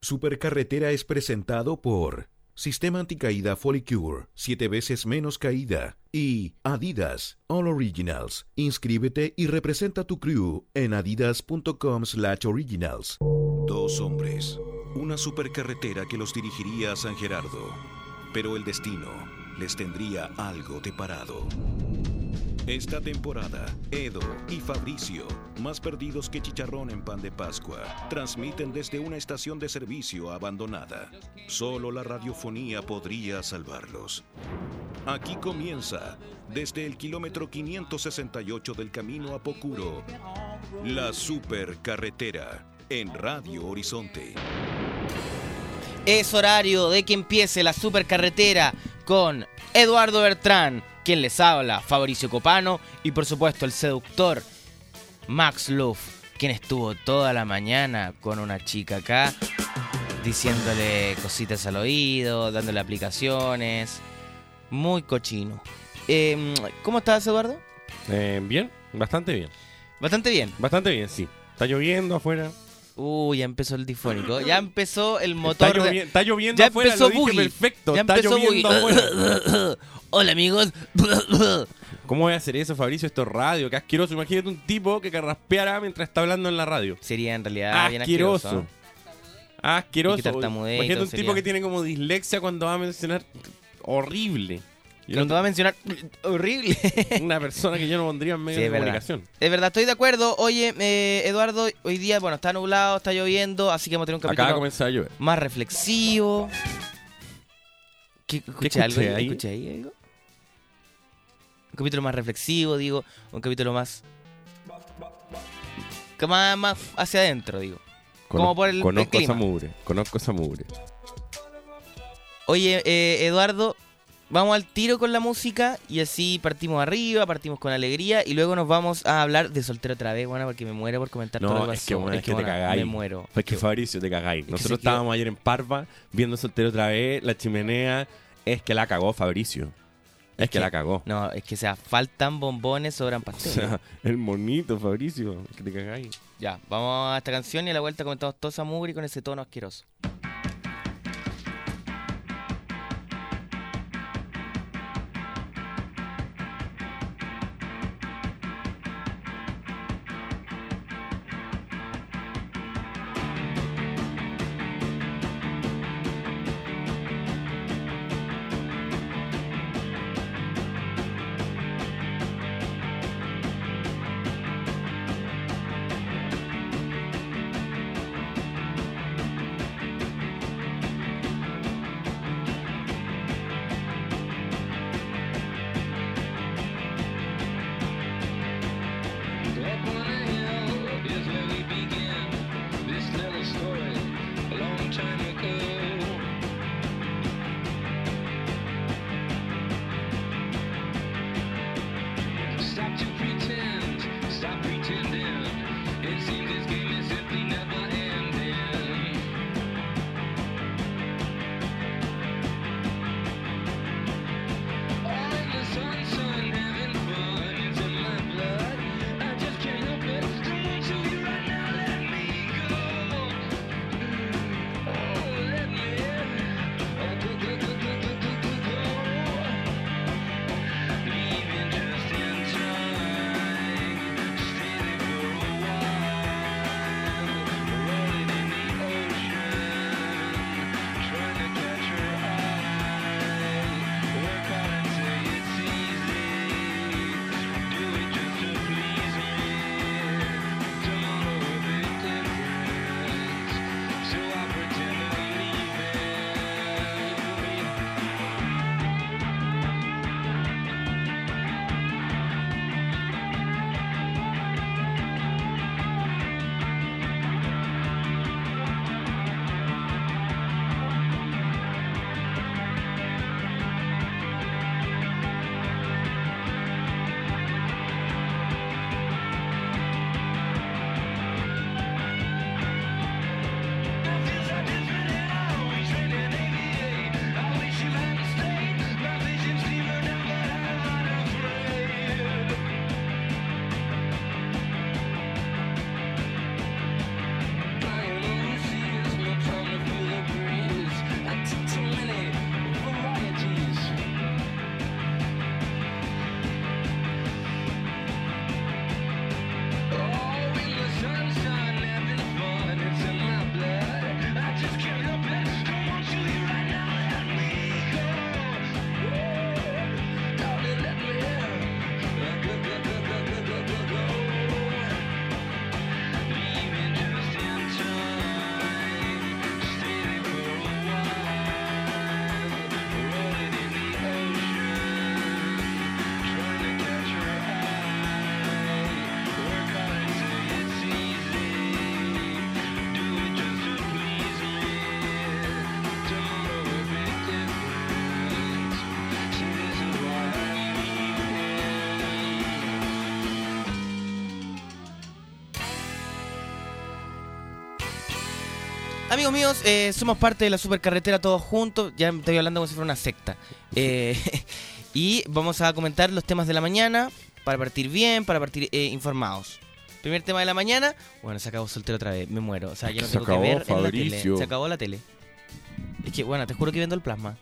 Supercarretera es presentado por Sistema Anticaída Folicure, 7 veces menos caída. Y Adidas, All Originals. Inscríbete y representa tu crew en adidas.com slash originals. Dos hombres, una supercarretera que los dirigiría a San Gerardo, pero el destino les tendría algo de parado. Esta temporada, Edo y Fabricio, más perdidos que chicharrón en pan de Pascua, transmiten desde una estación de servicio abandonada. Solo la radiofonía podría salvarlos. Aquí comienza, desde el kilómetro 568 del camino a Pocuro, la supercarretera en Radio Horizonte. Es horario de que empiece la supercarretera con Eduardo Bertrán, quien les habla, Fabricio Copano y por supuesto el seductor Max Luff, quien estuvo toda la mañana con una chica acá diciéndole cositas al oído, dándole aplicaciones. Muy cochino. Eh, ¿Cómo estás, Eduardo? Eh, bien, bastante bien. Bastante bien. Bastante bien, sí. Está lloviendo afuera. Uy, ya empezó el difónico. Ya empezó el motor. Está, de- llovi- está lloviendo Ya afuera, empezó lo dije perfecto. Ya está empezó lloviendo afuera. Hola, amigos. ¿Cómo voy a hacer eso, Fabricio? Esto es radio, qué asqueroso. Imagínate un tipo que carraspeara mientras está hablando en la radio. Sería en realidad bien asqueroso. asqueroso. ¿eh? Asqueroso. Tartamudee y Imagínate un sería. tipo que tiene como dislexia cuando va a mencionar horrible. Yo Cuando no- va a mencionar horrible. una persona que yo no pondría en medio Sí, de es verdad. comunicación. Es verdad, estoy de acuerdo. Oye, eh, Eduardo, hoy día, bueno, está nublado, está lloviendo, así que vamos a tener un Acaba de capítulo comenzar a llover. más reflexivo. ¿Qué, escuché escuché algo ahí? ahí? ¿Escuché ahí algo? Un capítulo más reflexivo, digo. Un capítulo más... que más, más hacia adentro, digo. Como por el- el conozco clima. esa mugre. Conozco esa mugre. Oye, eh, Eduardo, vamos al tiro con la música y así partimos arriba, partimos con alegría y luego nos vamos a hablar de soltero otra vez, bueno, porque me muero por comentar todo lo No, que es que, bueno, es que bueno, cagáis. Me muero. Fue que Fabricio te cagáis. Nosotros quedó- estábamos ayer en Parva viendo Soltero otra vez, la chimenea. Es que la cagó Fabricio. Es, Es que, que- la cagó. No, es que o sea, faltan bombones, sobran O pasteles. sea, el monito, Fabricio. Que te cagáis. Ya, vamos a esta canción y a la vuelta comentamos toda esa mugre con ese tono asqueroso. Amigos míos, eh, somos parte de la supercarretera todos juntos. Ya estoy hablando como si fuera una secta. Eh, y vamos a comentar los temas de la mañana para partir bien, para partir eh, informados. Primer tema de la mañana. Bueno, se acabó soltero otra vez. Me muero. O sea, yo no Se tengo acabó, que ver en la tele. Se acabó la tele. Es que, bueno, te juro que viendo el plasma.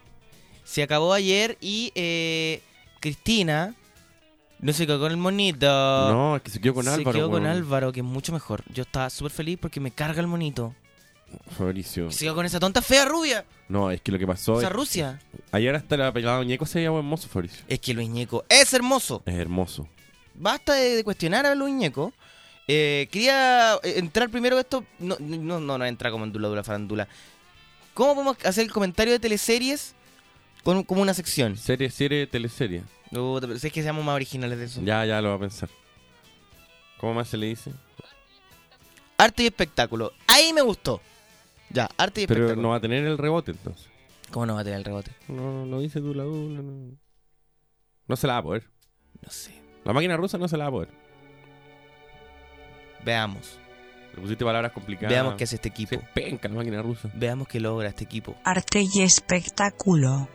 Se acabó ayer y eh, Cristina no se quedó con el monito. No, es que se quedó con se Álvaro. quedó con. Álvaro, que es mucho mejor. Yo estaba súper feliz porque me carga el monito. Fabricio. Quedó con esa tonta fea rubia. No, es que lo que pasó Esa es... Rusia. Ayer hasta la pelada Ñeco se veía hermoso, Fabricio. Es que Luis Ñeco es hermoso. Es hermoso. Basta de, de cuestionar a Luis Ñeco. Eh, quería eh, entrar primero esto. No, no, no, no entra como en Dula Dula Farándula. ¿Cómo podemos hacer el comentario de teleseries con, como una sección? Serie, serie, teleserie. Si es que seamos más originales de eso. Ya, ya lo va a pensar. ¿Cómo más se le dice? Arte y espectáculo. Ahí me gustó. Ya, arte y Pero espectáculo. no va a tener el rebote entonces. ¿Cómo no va a tener el rebote? No, lo dice Dula Dula. No. no se la va a poder. No sé. La máquina rusa no se la va a poder. Veamos. Le pusiste palabras complicadas. Veamos qué hace este equipo. es penca la máquina rusa. Veamos qué logra este equipo. Arte y espectáculo.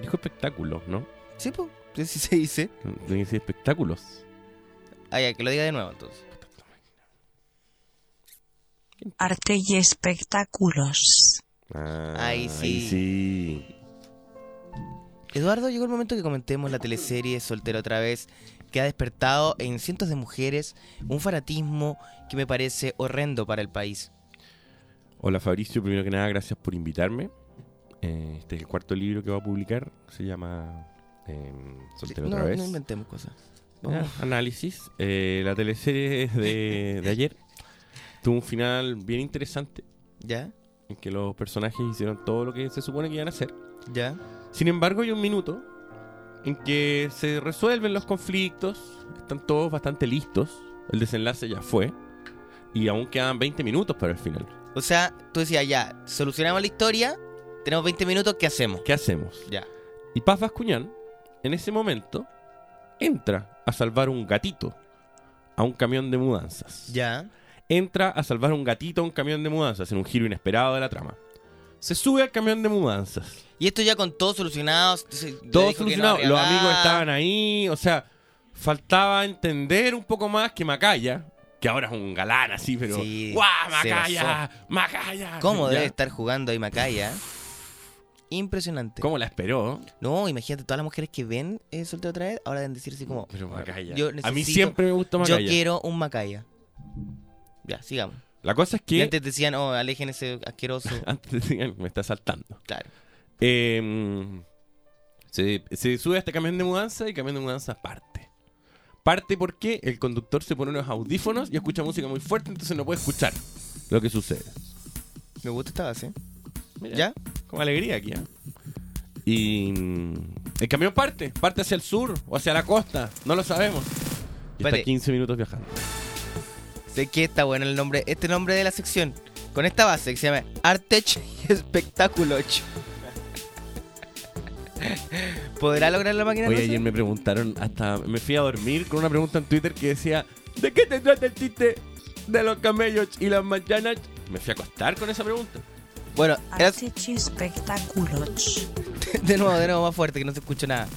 Dijo espectáculos, ¿no? Sí, pues. Sí, sí se dice. Tiene que decir espectáculos. Ah, ya, que lo diga de nuevo entonces. Arte y espectáculos. Ah, Ahí sí. Ahí sí. Eduardo, llegó el momento que comentemos la teleserie Soltero otra vez, que ha despertado en cientos de mujeres un fanatismo que me parece horrendo para el país. Hola Fabricio, primero que nada, gracias por invitarme. Eh, este es el cuarto libro que va a publicar. Se llama eh, Soltero no, otra vez. no inventemos cosas. Vamos. análisis. Eh, la teleserie es de, de ayer tuvo un final bien interesante ¿Ya? en que los personajes hicieron todo lo que se supone que iban a hacer. ¿Ya? Sin embargo, hay un minuto en que se resuelven los conflictos, están todos bastante listos, el desenlace ya fue, y aún quedan 20 minutos para el final. O sea, tú decías, ya, solucionamos la historia, tenemos 20 minutos, ¿qué hacemos? ¿Qué hacemos? Ya. Y Paz Bascuñán, en ese momento, entra a salvar un gatito a un camión de mudanzas. Ya. Entra a salvar un gatito a un camión de mudanzas en un giro inesperado de la trama. Se sube al camión de mudanzas. Y esto ya con todo solucionado. Todo no solucionado. Los amigos estaban ahí. O sea, faltaba entender un poco más que Macaya, que ahora es un galán así, pero. Sí, ¡Guau, Macaya! ¡Macaya! ¿Cómo Ya. debe estar jugando ahí Macaya? Impresionante. ¿Cómo la esperó? No, imagínate, todas las mujeres que ven eh, Soltero otra vez, ahora deben decir así como... Pero Macaya. Yo A mí siempre me gustó Macaya. Yo quiero un Macaya. Ya, sigamos. La cosa es Y que. antes decían, oh, alejen ese asqueroso. Antes decían, me está saltando. claro. Eh, se, se sube a este camión de mudanza y el camión de mudanza parte. Parte porque el conductor se pone unos audífonos y escucha música muy fuerte, entonces no puede escuchar lo que sucede. Me gusta esta base. Mira, ¿Ya? Con alegría aquí, ¿ah? Y mm, el camión parte, parte hacia el sur o hacia la costa, no lo sabemos. Y está 15 minutos viajando. Sé que está bueno el nombre, este nombre de la sección. Con esta base que se llama Artech y Espectáculo. ¿Podrá lograr la máquina Hoy ayer me preguntaron, hasta me fui a dormir con una pregunta en Twitter que decía, ¿de qué te trata el chiste de los camellos y las mañanas? Me fui a acostar con esa pregunta. Bueno, era- Arte y espectáculos. de nuevo, de nuevo, más fuerte, que no se escucha nada.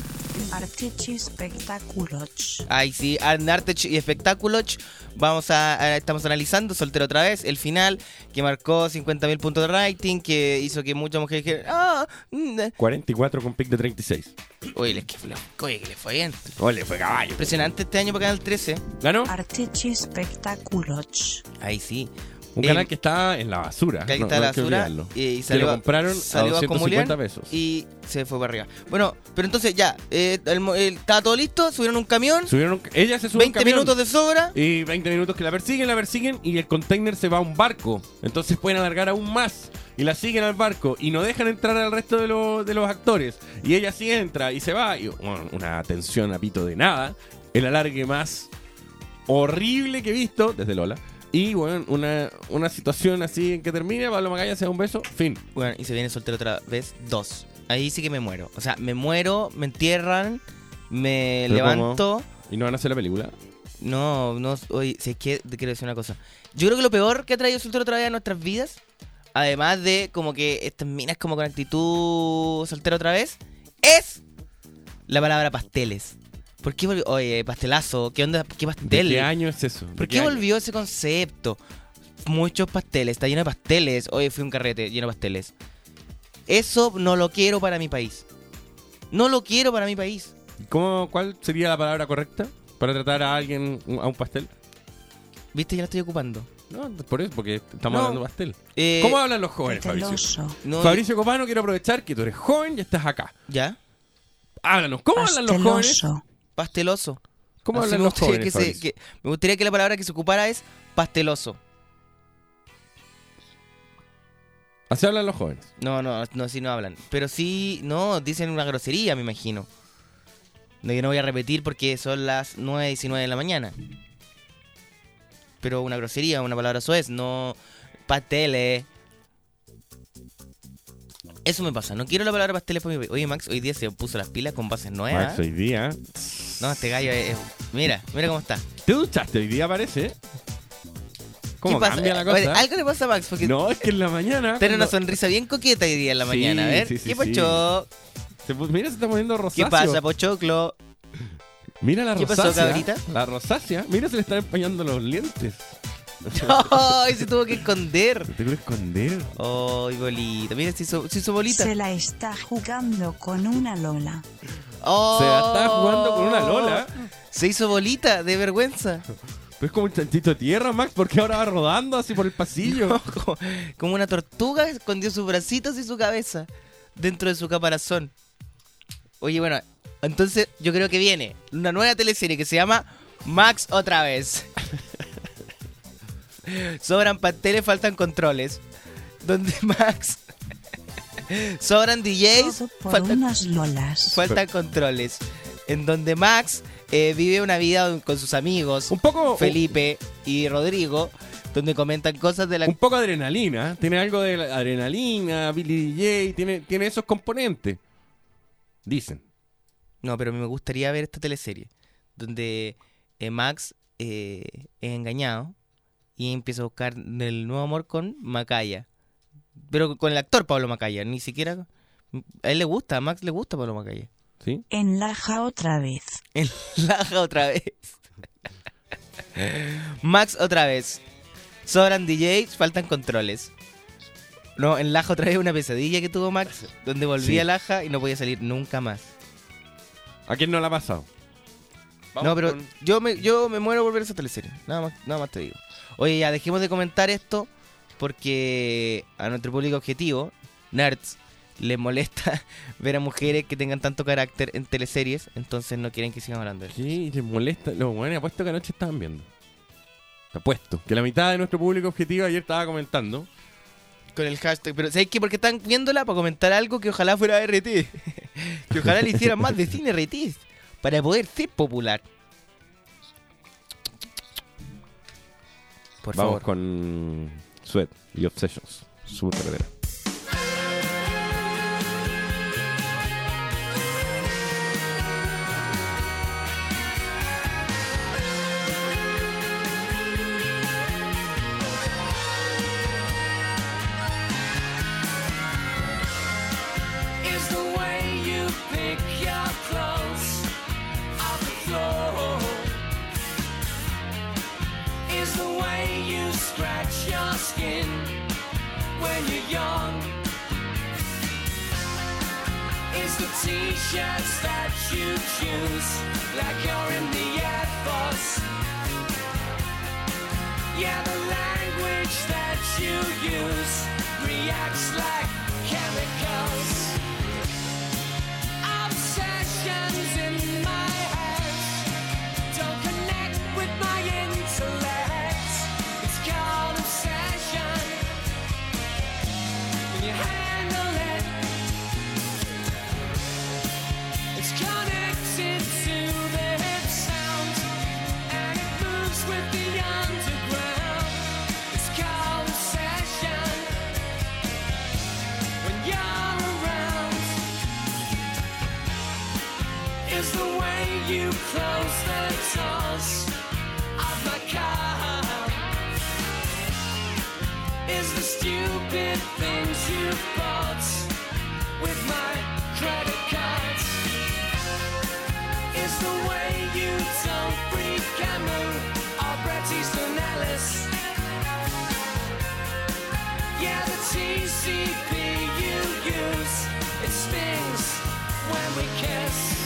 Arte y espectáculos. Ay, sí, Artech y Espectáculos. Vamos a, a- estamos analizando Soltero otra vez, el final que marcó 50.000 puntos de rating, que hizo que muchas mujeres dijeran, ah, mm, eh". 44 con pick de 36. oye, les que, oye, que le fue bien. Ole, fue caballo. Impresionante este año para Canal 13. ¿Ganó? Arte y espectáculos. Ahí sí. Un Eh, canal que está en la basura. Que no- está no la que basura y, y Que salió, lo compraron a salió 250 Comulián pesos. y se fue para arriba. Bueno, pero entonces ya, eh, el estaba todo listo, subieron un camión, Subieron un- ella se sube a un 20 camión minutos de sobra. Y 20 minutos que la persiguen, la persiguen y el container se va a un barco. Entonces pueden alargar aún más. Y la siguen al barco y no dejan entrar al resto de, los- de los actores. Y ella sí entra y se va. Y bueno, una tensión a pito de nada. El alargue más horrible que he visto desde Lola. Y bueno, una, una situación así en que termina, Pablo Magalla se da un beso, fin. Bueno, y se viene soltero otra vez, dos. Ahí sí que me muero. O sea, me muero, me entierran, me ¿Pero levanto. ¿Y no van a hacer la película? No, no, oye, si es que te quiero decir una cosa. Yo creo que lo peor que ha traído soltero otra vez a nuestras vidas además de como que estas minas como con actitud soltera otra vez, es la palabra pasteles. ¿Por qué volvió? Oye, pastelazo, ¿qué onda? ¿Qué ¿De pastel? qué año es eso? ¿De ¿Por qué volvió ese concepto? Muchos pasteles, está lleno de pasteles. Hoy fui a un carrete lleno de pasteles. Eso no lo quiero para mi país. No lo quiero para mi país. ¿Cómo, ¿Cuál sería la palabra correcta para tratar a alguien, a un pastel? ¿Viste? Ya la estoy ocupando. No, por eso, porque estamos No. hablando de pastel. Eh, ¿Cómo hablan los jóvenes, Fabricio? No, Fabricio Copano, quiero aprovechar que tú eres joven y estás acá. ¿Ya? Háblanos, ¿cómo hablan los jóvenes? Pasteloso. ¿Cómo Así hablan me los gustaría jóvenes, que, se- Fabricio? que- me gustaría que la palabra que se ocupara es pasteloso. Así hablan los jóvenes. No, no, no, sí no hablan. Pero sí, no, dicen una grosería, me imagino. De que no voy a repetir porque son las 9 y 19 de la mañana. Pero una grosería, una palabra soez, no pasteles. Eso me pasa, no quiero la palabra pasteles por mi. Oye, Max, hoy día se puso las pilas con bases nuevas. Max, hoy día. No, este gallo es, es- Mira, mira cómo está. ¿Te duchaste hoy día, parece? ¿Cómo ¿Qué pasa? cambia la Oye, cosa? algo le pasa a Max porque No, es que en la mañana. tiene una cuando sonrisa bien coqueta hoy día en la Sí, mañana. A ver, sí, sí, ¿qué sí. se pu- mira, se está poniendo rosáceo. ¿Qué pasa, pochoclo? Mira la ¿Qué pasó, rosácea. cabrita? La rosácea. Mira, se le están empañando los lentes. ¡Ay, se tuvo que esconder! Se te quiero esconder. ¡Ay, bolita! Mira, se hizo, se hizo bolita. Se la está jugando con una Lola. ¡Oh! Se la está jugando con una Lola. Se hizo bolita, de vergüenza. Pero es como un chantito de tierra, Max, porque ahora va rodando así por el pasillo. como, como una tortuga escondió sus bracitos y su cabeza dentro de su caparazón. Oye, bueno, entonces yo creo que viene una nueva teleserie que se llama Max otra vez. Sobran pasteles, faltan controles. Donde Max. Sobran DJs, faltan unas Lolas. faltan controles. En donde Max eh, vive una vida con sus amigos, Un poco. Felipe y Rodrigo, donde comentan cosas de la... Un poco de adrenalina. Tiene algo de la- adrenalina, Billy DJ, tiene, tiene esos componentes. Dicen. No, pero a mí me gustaría ver esta teleserie, donde eh, Max eh, es engañado y empieza a buscar el nuevo amor con Macaya. Pero con el actor Pablo Macaya, ni siquiera... A él le gusta, a Max le gusta Pablo Macaya. ¿Sí? Enlaja otra vez. Enlaja otra vez. Max otra vez. Sobran DJs, faltan controles. No, en Laja otra vez una pesadilla que tuvo Max, donde volvía Sí. a Laja y no podía salir nunca más. ¿A quién no le ha pasado? Vamos no, pero con- yo me, yo me muero por ver esa teleserie. Nada más, nada más te digo. Oye, ya dejemos de comentar esto porque a nuestro público objetivo, nerds, les molesta ver a mujeres que tengan tanto carácter en teleseries, entonces no quieren que sigan hablando de eso. ¿Qué? ¿Les molesta? Los buenos apuesto que anoche estaban viendo. Apuesto. Que la mitad de nuestro público objetivo ayer estaba comentando. Con el hashtag. Pero ¿sabes qué? Porque están viéndola para comentar algo que ojalá fuera RT. que ojalá le hicieran más de cine RT. Para poder ser popular. Por Vamos favor. con Sweat y Obsessions. Su carrera. Skin when you're young. The t-shirts that you choose like you're in the Air Force. Yeah, the language that you use reacts like chemicals. Obsessions in TCP you use, it stings when we kiss.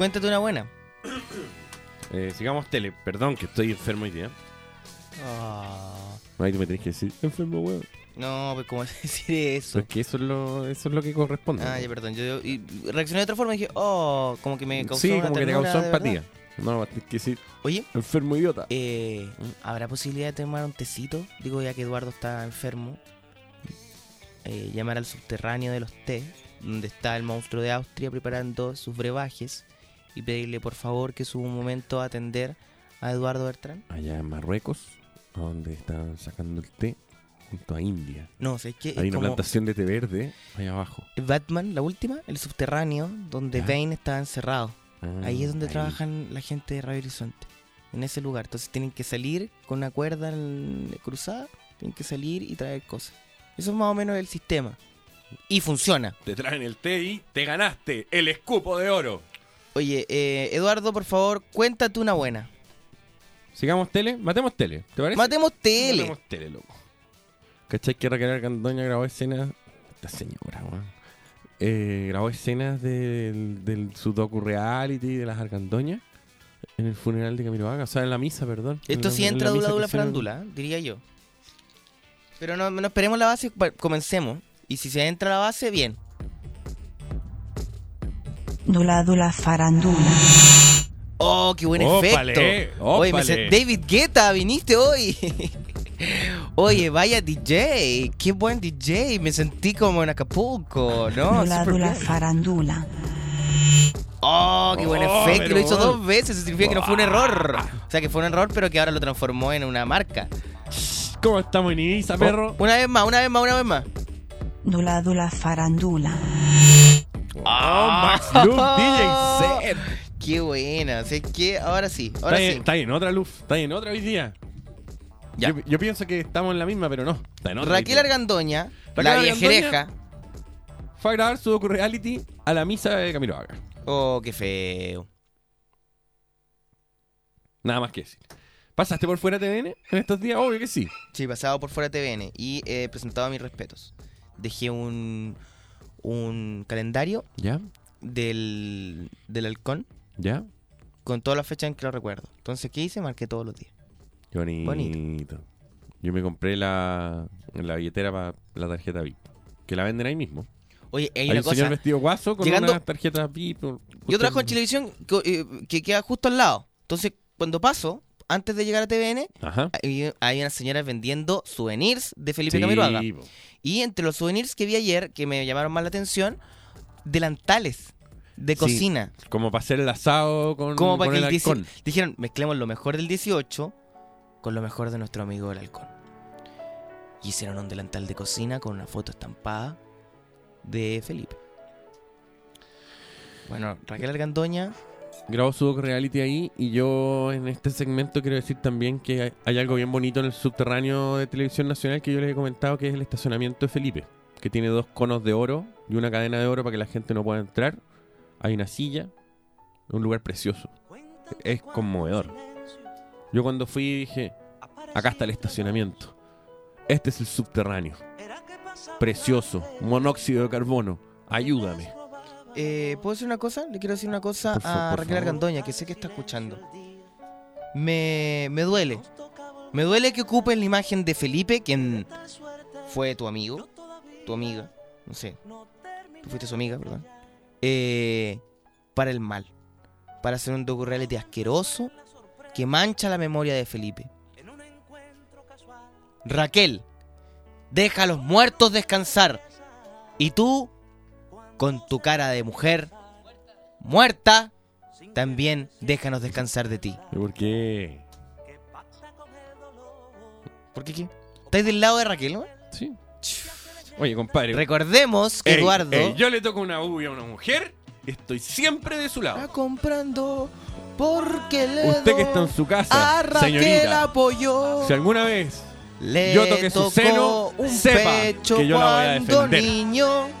Cuéntate una buena. Eh, sigamos tele. Perdón que estoy enfermo hoy día. Ahí tú me tenés que decir, enfermo, weón. No, pues cómo decir eso. Pues que eso es lo, eso es lo que corresponde. Ah, ya, perdón. Yo, y reaccioné de otra forma y dije, oh, como que me causó sí, una como que te ternura, causó de empatía. No, tener que decir, Oye, enfermo idiota. eh, ¿habrá posibilidad de tomar un tecito? Digo, ya que Eduardo está enfermo. Eh, llamar al subterráneo de los té, donde está el monstruo de Austria preparando sus brebajes, y pedirle por favor que suba un momento a atender a Eduardo Bertrán. Allá en Marruecos, donde están sacando el té, junto a India. No, sé que Hay es una como plantación de té verde allá abajo. Batman, la última, el subterráneo, donde Ya. Bane está encerrado. Ah, Ahí es donde ahí. trabajan la gente de Radio Horizonte. En ese lugar. Entonces tienen que salir con una cuerda cruzada. Tienen que salir y traer cosas. Eso es más o menos el sistema. Y funciona. Te traen el té y te ganaste el escupo de oro. Oye, eh, Eduardo, por favor, cuéntate una buena. Sigamos tele, matemos tele, ¿te parece? Matemos tele. Matemos tele, loco. ¿Cachai que Raquel Argandoña grabó escenas? Esta señora, weón. Eh, grabó escenas del, del su docu reality de las Argandoñas en el funeral de Camilo Vaga, o sea, en la misa, perdón. Esto En la- sí en entra la dula dula ¿eh? diría yo. Pero no, no esperemos la base, comencemos. Y si se entra la base, bien. Dula dula farandula. Oh, qué buen Ópale, efecto. Oye, me ópale. David Guetta, viniste hoy. Oye, vaya DJ, qué buen DJ. Me sentí como en Acapulco, ¿no? Dula bien. farandula. Oh, qué buen Oh, efecto. pero Lo hizo bueno. dos veces. Eso significa que no fue un error. O sea, que fue un error, pero que ahora lo transformó en una marca. ¿Cómo estamos en Ibiza, perro? Una vez más, una vez más, una vez más. Dula dula farandula. Oh, Max Loop DJ set. Qué buena. Sea, que ahora sí, Está, ahora en, sí. está en otra luz, está en otra hoy día. Ya. Yo, yo pienso que estamos en la misma, pero no. Está en otra Raquel. Argandoña, Raquel la viejereja. Fue a grabar su reality a la misa de Camilo Vaga. Oh, qué feo. Nada más que decir. ¿Pasaste por fuera TVN en estos días? Obvio que sí. Sí, pasado por fuera TVN y he presentado mis respetos. Dejé un, un calendario ¿Ya? del, del halcón ¿Ya? con todas las fechas en que lo recuerdo. Entonces, ¿qué hice? Marqué todos los días. Qué bonito. Bonito. Yo me compré la, la billetera para la tarjeta VIP. Que la venden ahí mismo. Oye, hay, Hay, una un cosa. señor vestido guaso con Llegando- una tarjeta VIP. Yo trabajo en televisión que, eh, que queda justo al lado. Entonces, cuando paso, antes de llegar a TVN, Ajá. hay, hay unas señoras vendiendo souvenirs de Felipe Sí, Camiroaga. po. Y entre los souvenirs que vi ayer, que me llamaron más la atención, delantales de Sí. cocina. Como para hacer el asado con, Como para con que el el 18 halcón. Dijeron, mezclemos lo mejor del 18 con lo mejor de nuestro amigo el halcón. Y hicieron un delantal de cocina con una foto estampada de Felipe. Bueno, Raquel Argandoña, Grabó su reality ahí y yo en este segmento quiero decir también que hay, algo bien bonito en el subterráneo de Televisión Nacional que yo les he comentado que es el estacionamiento de Felipe, que tiene dos conos de oro y una cadena de oro para que la gente no pueda entrar. Hay una silla, un lugar precioso. Es conmovedor. Yo cuando fui dije, acá está el estacionamiento. Este es el subterráneo. Precioso, monóxido de carbono. Ayúdame. Eh, ¿puedo decir una cosa? Le quiero decir una cosa Por a Raquel. Argandoña, que sé que está escuchando. Me, me duele. Me duele que ocupes la imagen de Felipe, quien fue tu amigo, tu amiga, no sé. Tú fuiste su amiga, perdón. Eh, para el mal. Para hacer un docu-reality asqueroso que mancha la memoria de Felipe. Raquel, deja a los muertos descansar. Y tú, con tu cara de mujer muerta, también déjanos descansar de ti. ¿Y por qué? ¿Por qué qué? ¿Estáis del lado de Raquel, no? Sí. Oye, compadre. Recordemos que Ey, Eduardo ey, yo le toco una uva a una mujer, estoy siempre de su está lado. comprando porque le Usted que está en su casa, a Raquel señorita, apoyó. si alguna vez Le yo toqué su seno, un sepa pecho que yo la voy a cuando defender. niño.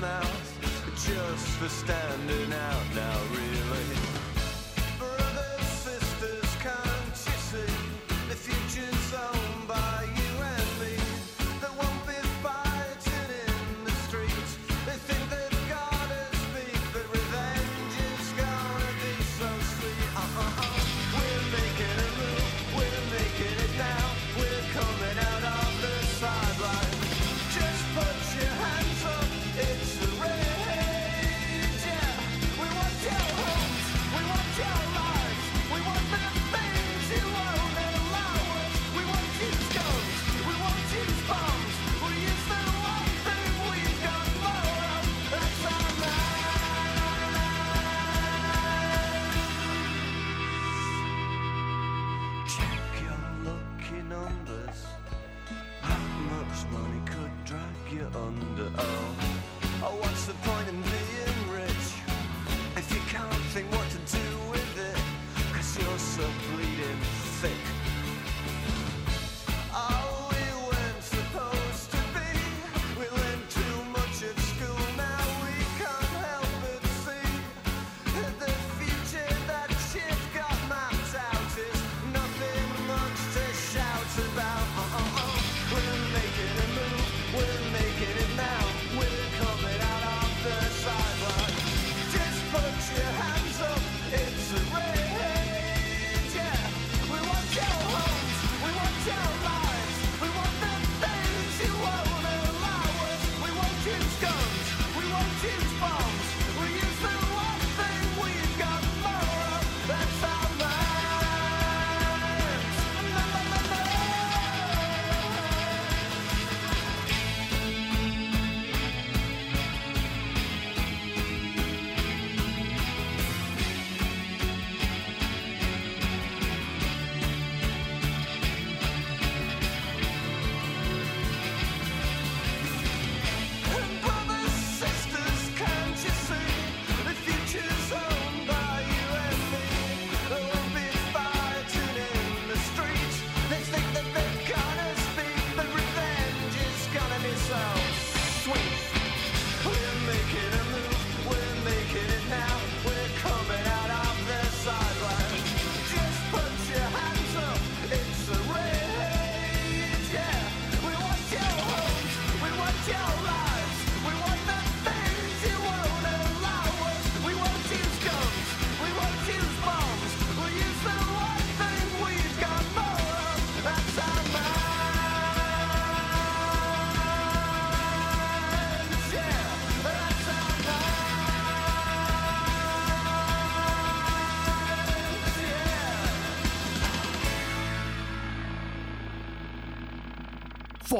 just for standing out now, really.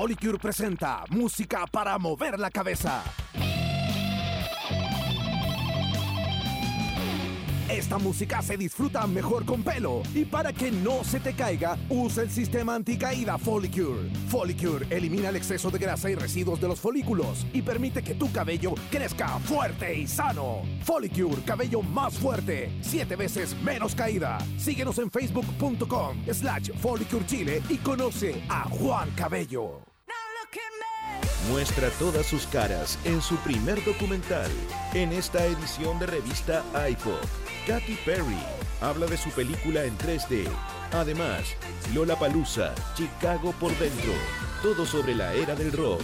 Folicure presenta música para mover la cabeza. Esta música se disfruta mejor con pelo y para que no se te caiga, usa el sistema anticaída Folicure. Folicure elimina el exceso de grasa y residuos de los folículos y permite que tu cabello crezca fuerte y sano. Folicure, cabello más fuerte, siete veces menos caída. Síguenos en facebook.com slash Folicure Chile y conoce a Juan Cabello. Muestra todas sus caras en su primer documental. En esta edición de revista iPod, Katy Perry habla de su película en 3D. Además, Lola Palusa, Chicago por dentro. Todo sobre la era del rock.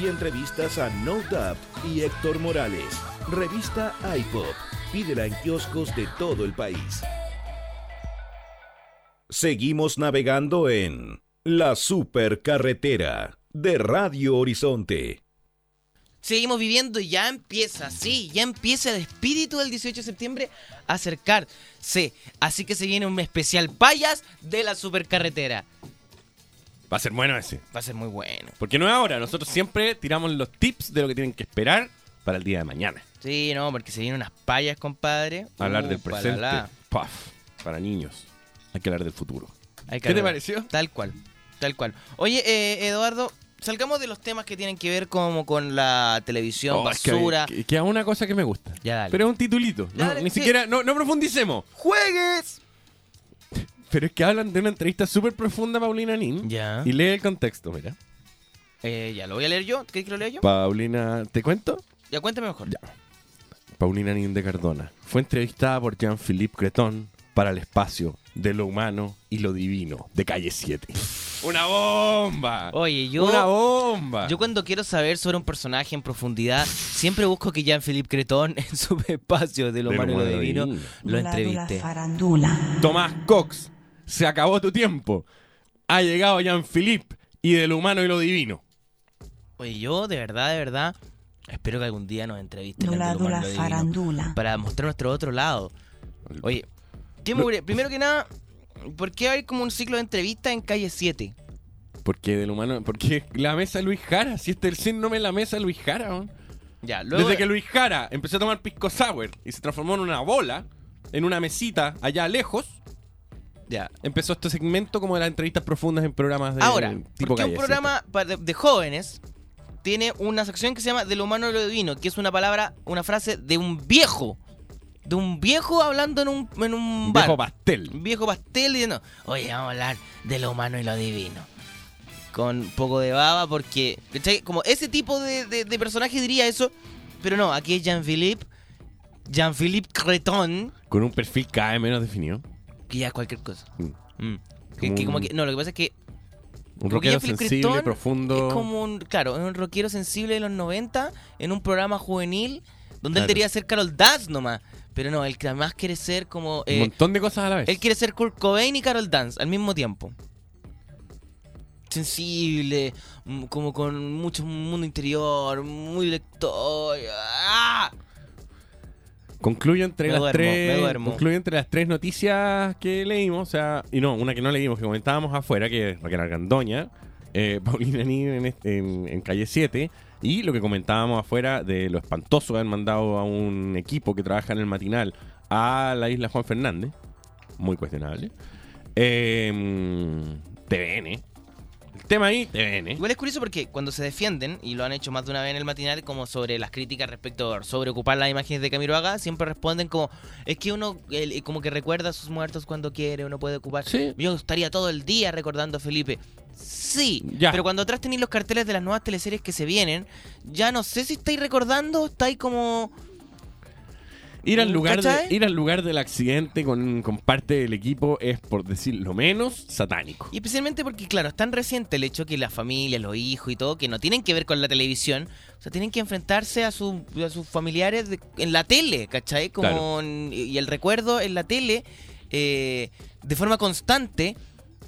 Y entrevistas a No Doubt y Héctor Morales. Revista iPod. Pídela en kioscos de todo el país. Seguimos navegando en La Supercarretera de Radio Horizonte. Seguimos viviendo y ya empieza, sí, ya empieza el espíritu del 18 de septiembre a acercarse. Así que se viene un especial payas de la supercarretera. Va a ser bueno ese. Va a ser muy bueno. Porque no es ahora, nosotros siempre tiramos los tips de lo que tienen que esperar para el día de mañana. Sí, no, porque se vienen unas payas, compadre. Hablar del Uh, presente, palala. paf, para niños. Hay que hablar del futuro. Hay que ¿Qué te pareció? Tal cual, tal cual. Oye, eh, Eduardo, salgamos de los temas que tienen que ver como con la televisión, Oh, es que- basura. Que, que, una cosa que me gusta. Ya, dale. Pero es un titulito. no, Dale, ni sí. siquiera, no, no profundicemos. ¡Juegues! Pero es que hablan de una entrevista súper profunda a Paulina Nin. Ya. Y lee el contexto, mira. Eh, ya, ¿lo voy a leer yo? ¿Quieres que lo lea yo? Paulina, ¿te cuento? ya, cuéntame mejor. Ya. Paulina Nin de Cardona fue entrevistada por Jean-Philippe Creton para el espacio de lo humano y lo divino de Calle 7. ¡Una bomba! Oye, yo... ¡Una bomba! Yo cuando quiero saber sobre un personaje en profundidad, siempre busco que Jean-Philippe Cretón en su espacio de lo humano y lo divino lo entreviste. farandula. Tomás Cox, se acabó tu tiempo. Ha llegado Jean-Philippe y de lo humano y lo divino. Oye, yo de verdad, de verdad, espero que algún día nos entrevisten en Dula, dula, divino farandula. para mostrar nuestro otro lado. Oye, ¿qué me- primero que nada, ¿por qué hay como un ciclo de entrevistas en calle 7? Porque de lo humano, porque la mesa Luis Jara, si este es el síndrome de la mesa Luis Jara, ¿no? Ya, luego... Desde que Luis Jara empezó a tomar pisco sour y se transformó en una bola, en una mesita allá lejos, Ya. empezó este segmento como de las entrevistas profundas en programas de Ahora, tipo porque un programa de, de jóvenes tiene una sección que se llama De lo humano y lo divino, que es una palabra, una frase de un viejo. De un viejo hablando en un, en un bar. viejo pastel. un viejo pastel diciendo, oye, vamos a hablar de lo humano y lo divino. Con un poco de baba, porque, ¿cachai? Como ese tipo de, de- de personaje diría eso, pero no, aquí es Jean-Philippe, Jean-Philippe Creton, Con un perfil cada vez menos definido. que ya es cualquier cosa. Mm. Mm. Que- Como que como un- que- no, lo que pasa es que Un rockero sensible, Cretón profundo. Es como un, claro, es un rockero sensible de los 90 en un programa juvenil donde él debería ser Carol Dance nomás. Pero no, él que además quiere ser como... un eh, montón de cosas a la vez. él quiere ser Kurt Cobain y Carol Dance al mismo tiempo. Sensible, mm, como con mucho mundo interior, muy lector. ¡Ah! Concluyo entre Me las duermo, tres. Concluyo entre las tres noticias que leímos. O sea, y no, una que no leímos, que comentábamos afuera, que es Raquel Argandoña, eh, Paulina Nin en, este- en- en calle 7. Y lo que comentábamos afuera de lo espantoso que han mandado a un equipo que trabaja en el matinal a la isla Juan Fernández. Muy cuestionable. Eh, TVN. El tema ahí, TVN. Igual es curioso porque cuando se defienden, y lo han hecho más de una vez en el matinal, como sobre las críticas respecto a sobre ocupar las imágenes de Camiroaga, siempre responden como, es que uno el- como que recuerda a sus muertos cuando quiere, uno puede ocupar. Sí. Yo estaría todo el día recordando a Felipe. Sí, Ya. pero cuando atrás tenéis los carteles de las nuevas teleseries que se vienen, ya no sé si estáis recordando, estáis como... Ir al lugar, ir al lugar del accidente con, con parte del equipo es, por decir lo menos, satánico. Y especialmente porque, claro, es tan reciente el hecho que la familia, los hijos y todo, que no tienen que ver con la televisión, o sea, tienen que enfrentarse a, su- a sus familiares de- en la tele, ¿cachai? Como Claro. en- y el recuerdo en la tele eh, de forma constante,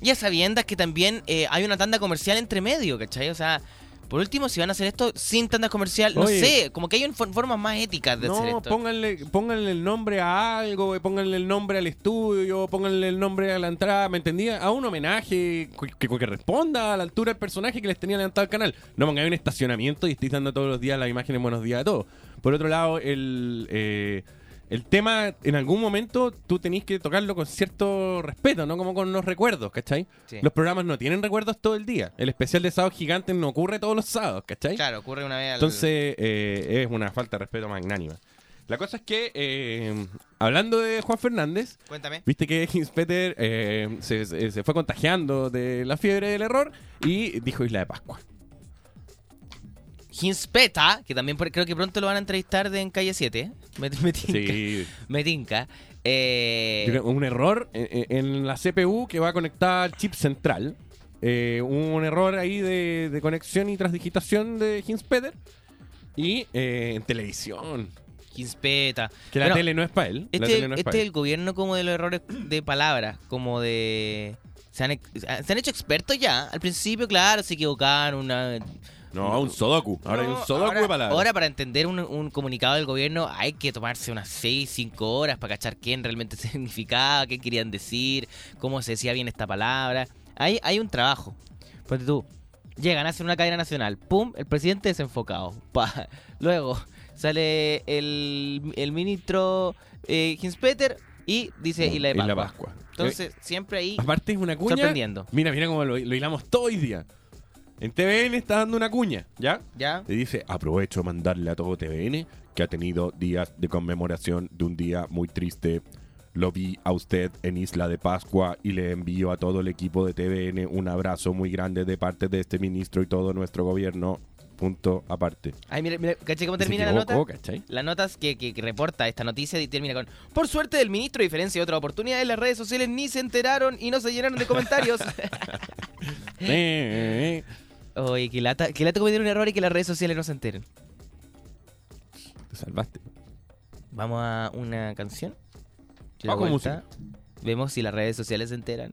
y a sabiendas que también eh, hay una tanda comercial entre medio, ¿cachai? O sea, Por último, si van a hacer esto sin tanda comercial, no Oye. sé, como que hay un for- formas más éticas de hacer No, esto. pónganle, pónganle el nombre a algo, pónganle el nombre al estudio, pónganle el nombre a la entrada, ¿me entendía? A un homenaje que, que, que responda a la altura del personaje que les tenía levantado el canal. No pongáis un estacionamiento y estéis dando todos los días las imágenes buenos días a todos. Por otro lado, el, eh, el tema, en algún momento, tú tenés que tocarlo con cierto respeto, no como con los recuerdos, ¿cachai? Sí. Los programas no tienen recuerdos todo el día. El especial de Sábado Gigante no ocurre todos los sábados, ¿cachai? Claro, ocurre una vez al... Entonces, eh, es una falta de respeto magnánima. La cosa es que, eh, hablando de Juan Fernández, Cuéntame. viste que Hinspeter eh, se, se- se fue contagiando de la fiebre del error y dijo Isla de Pascua. Hinspeta, que también por- creo que pronto lo van a entrevistar de en Calle 7. ¿eh? Me, me tinca. Sí. Me tinca. Eh, Un error en, en la CPU que va conectada al chip central. Eh, un error ahí de, de conexión y transdigitación de Hinspeter. Y eh, en televisión. Hinspeta. Que la Bueno, tele no es para él. Este, tele no es este es él. el gobierno como de los errores de palabras, como de... Se han, se han hecho expertos ya. Al principio, claro, se equivocaron. Una, No, un Sudoku. Ahora hay un Sudoku ahora, de palabras. ahora para entender un, un comunicado del gobierno hay que tomarse unas 6, 5 horas para cachar quién realmente significaba, qué querían decir, cómo se decía bien esta palabra. Hay, hay un trabajo. Ponte tú, llegan, hacen una cadena nacional, pum, el presidente desenfocado. pa. Luego sale el, el ministro eh, Hinspeter y dice Isla de Isla Pascua. Pascua. Entonces, siempre ahí Aparte es una cuña. sorprendiendo. Mira, mira cómo lo, lo hilamos todo hoy día. En TVN está dando una cuña, ¿ya? ¿Ya? Le dice, aprovecho mandarle a todo TVN que ha tenido días de conmemoración de un día muy triste. Lo vi a usted en Isla de Pascua y le envío a todo el equipo de TVN un abrazo muy grande de parte de este ministro y todo nuestro gobierno. Punto aparte. Ay, mira, mira, ¿caché cómo termina la nota? ¿cachai? La nota que, que- que reporta esta noticia y termina con Por suerte del ministro, a diferencia de otra oportunidad en las redes sociales, ni se enteraron y no se llenaron de comentarios. Oye, que lata, que lata cometer un error y que las redes sociales no se enteren. Te salvaste. Vamos a una canción. De Vamos vuelta, Vemos si las redes sociales se enteran.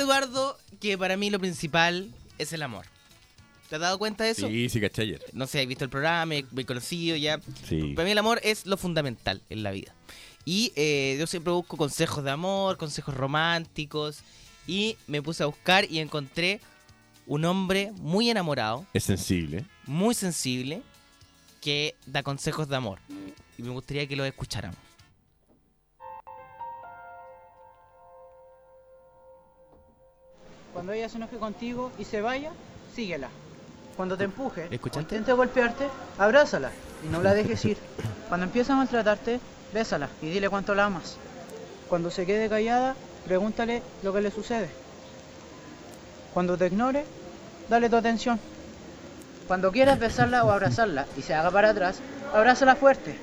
Eduardo, que para mí lo principal es el amor. ¿Te has dado cuenta de eso? Sí, sí, caché ayer. No sé, he visto el programa, me he conocido ya. Sí. Para mí el amor es lo fundamental en la vida. Y eh, yo siempre busco consejos de amor, consejos románticos. Y me puse a buscar y encontré un hombre muy enamorado, Es sensible. muy sensible, que da consejos de amor. Y me gustaría que lo escucháramos. Cuando ella se enoje contigo y se vaya, síguela. Cuando te empuje ¿Escuchaste? intente golpearte, abrázala y no la dejes ir. Cuando empiece a maltratarte, bésala y dile cuánto la amas. Cuando se quede callada, pregúntale lo que le sucede. Cuando te ignore, dale tu atención. Cuando quieras besarla o abrazarla y se haga para atrás, abrázala fuerte.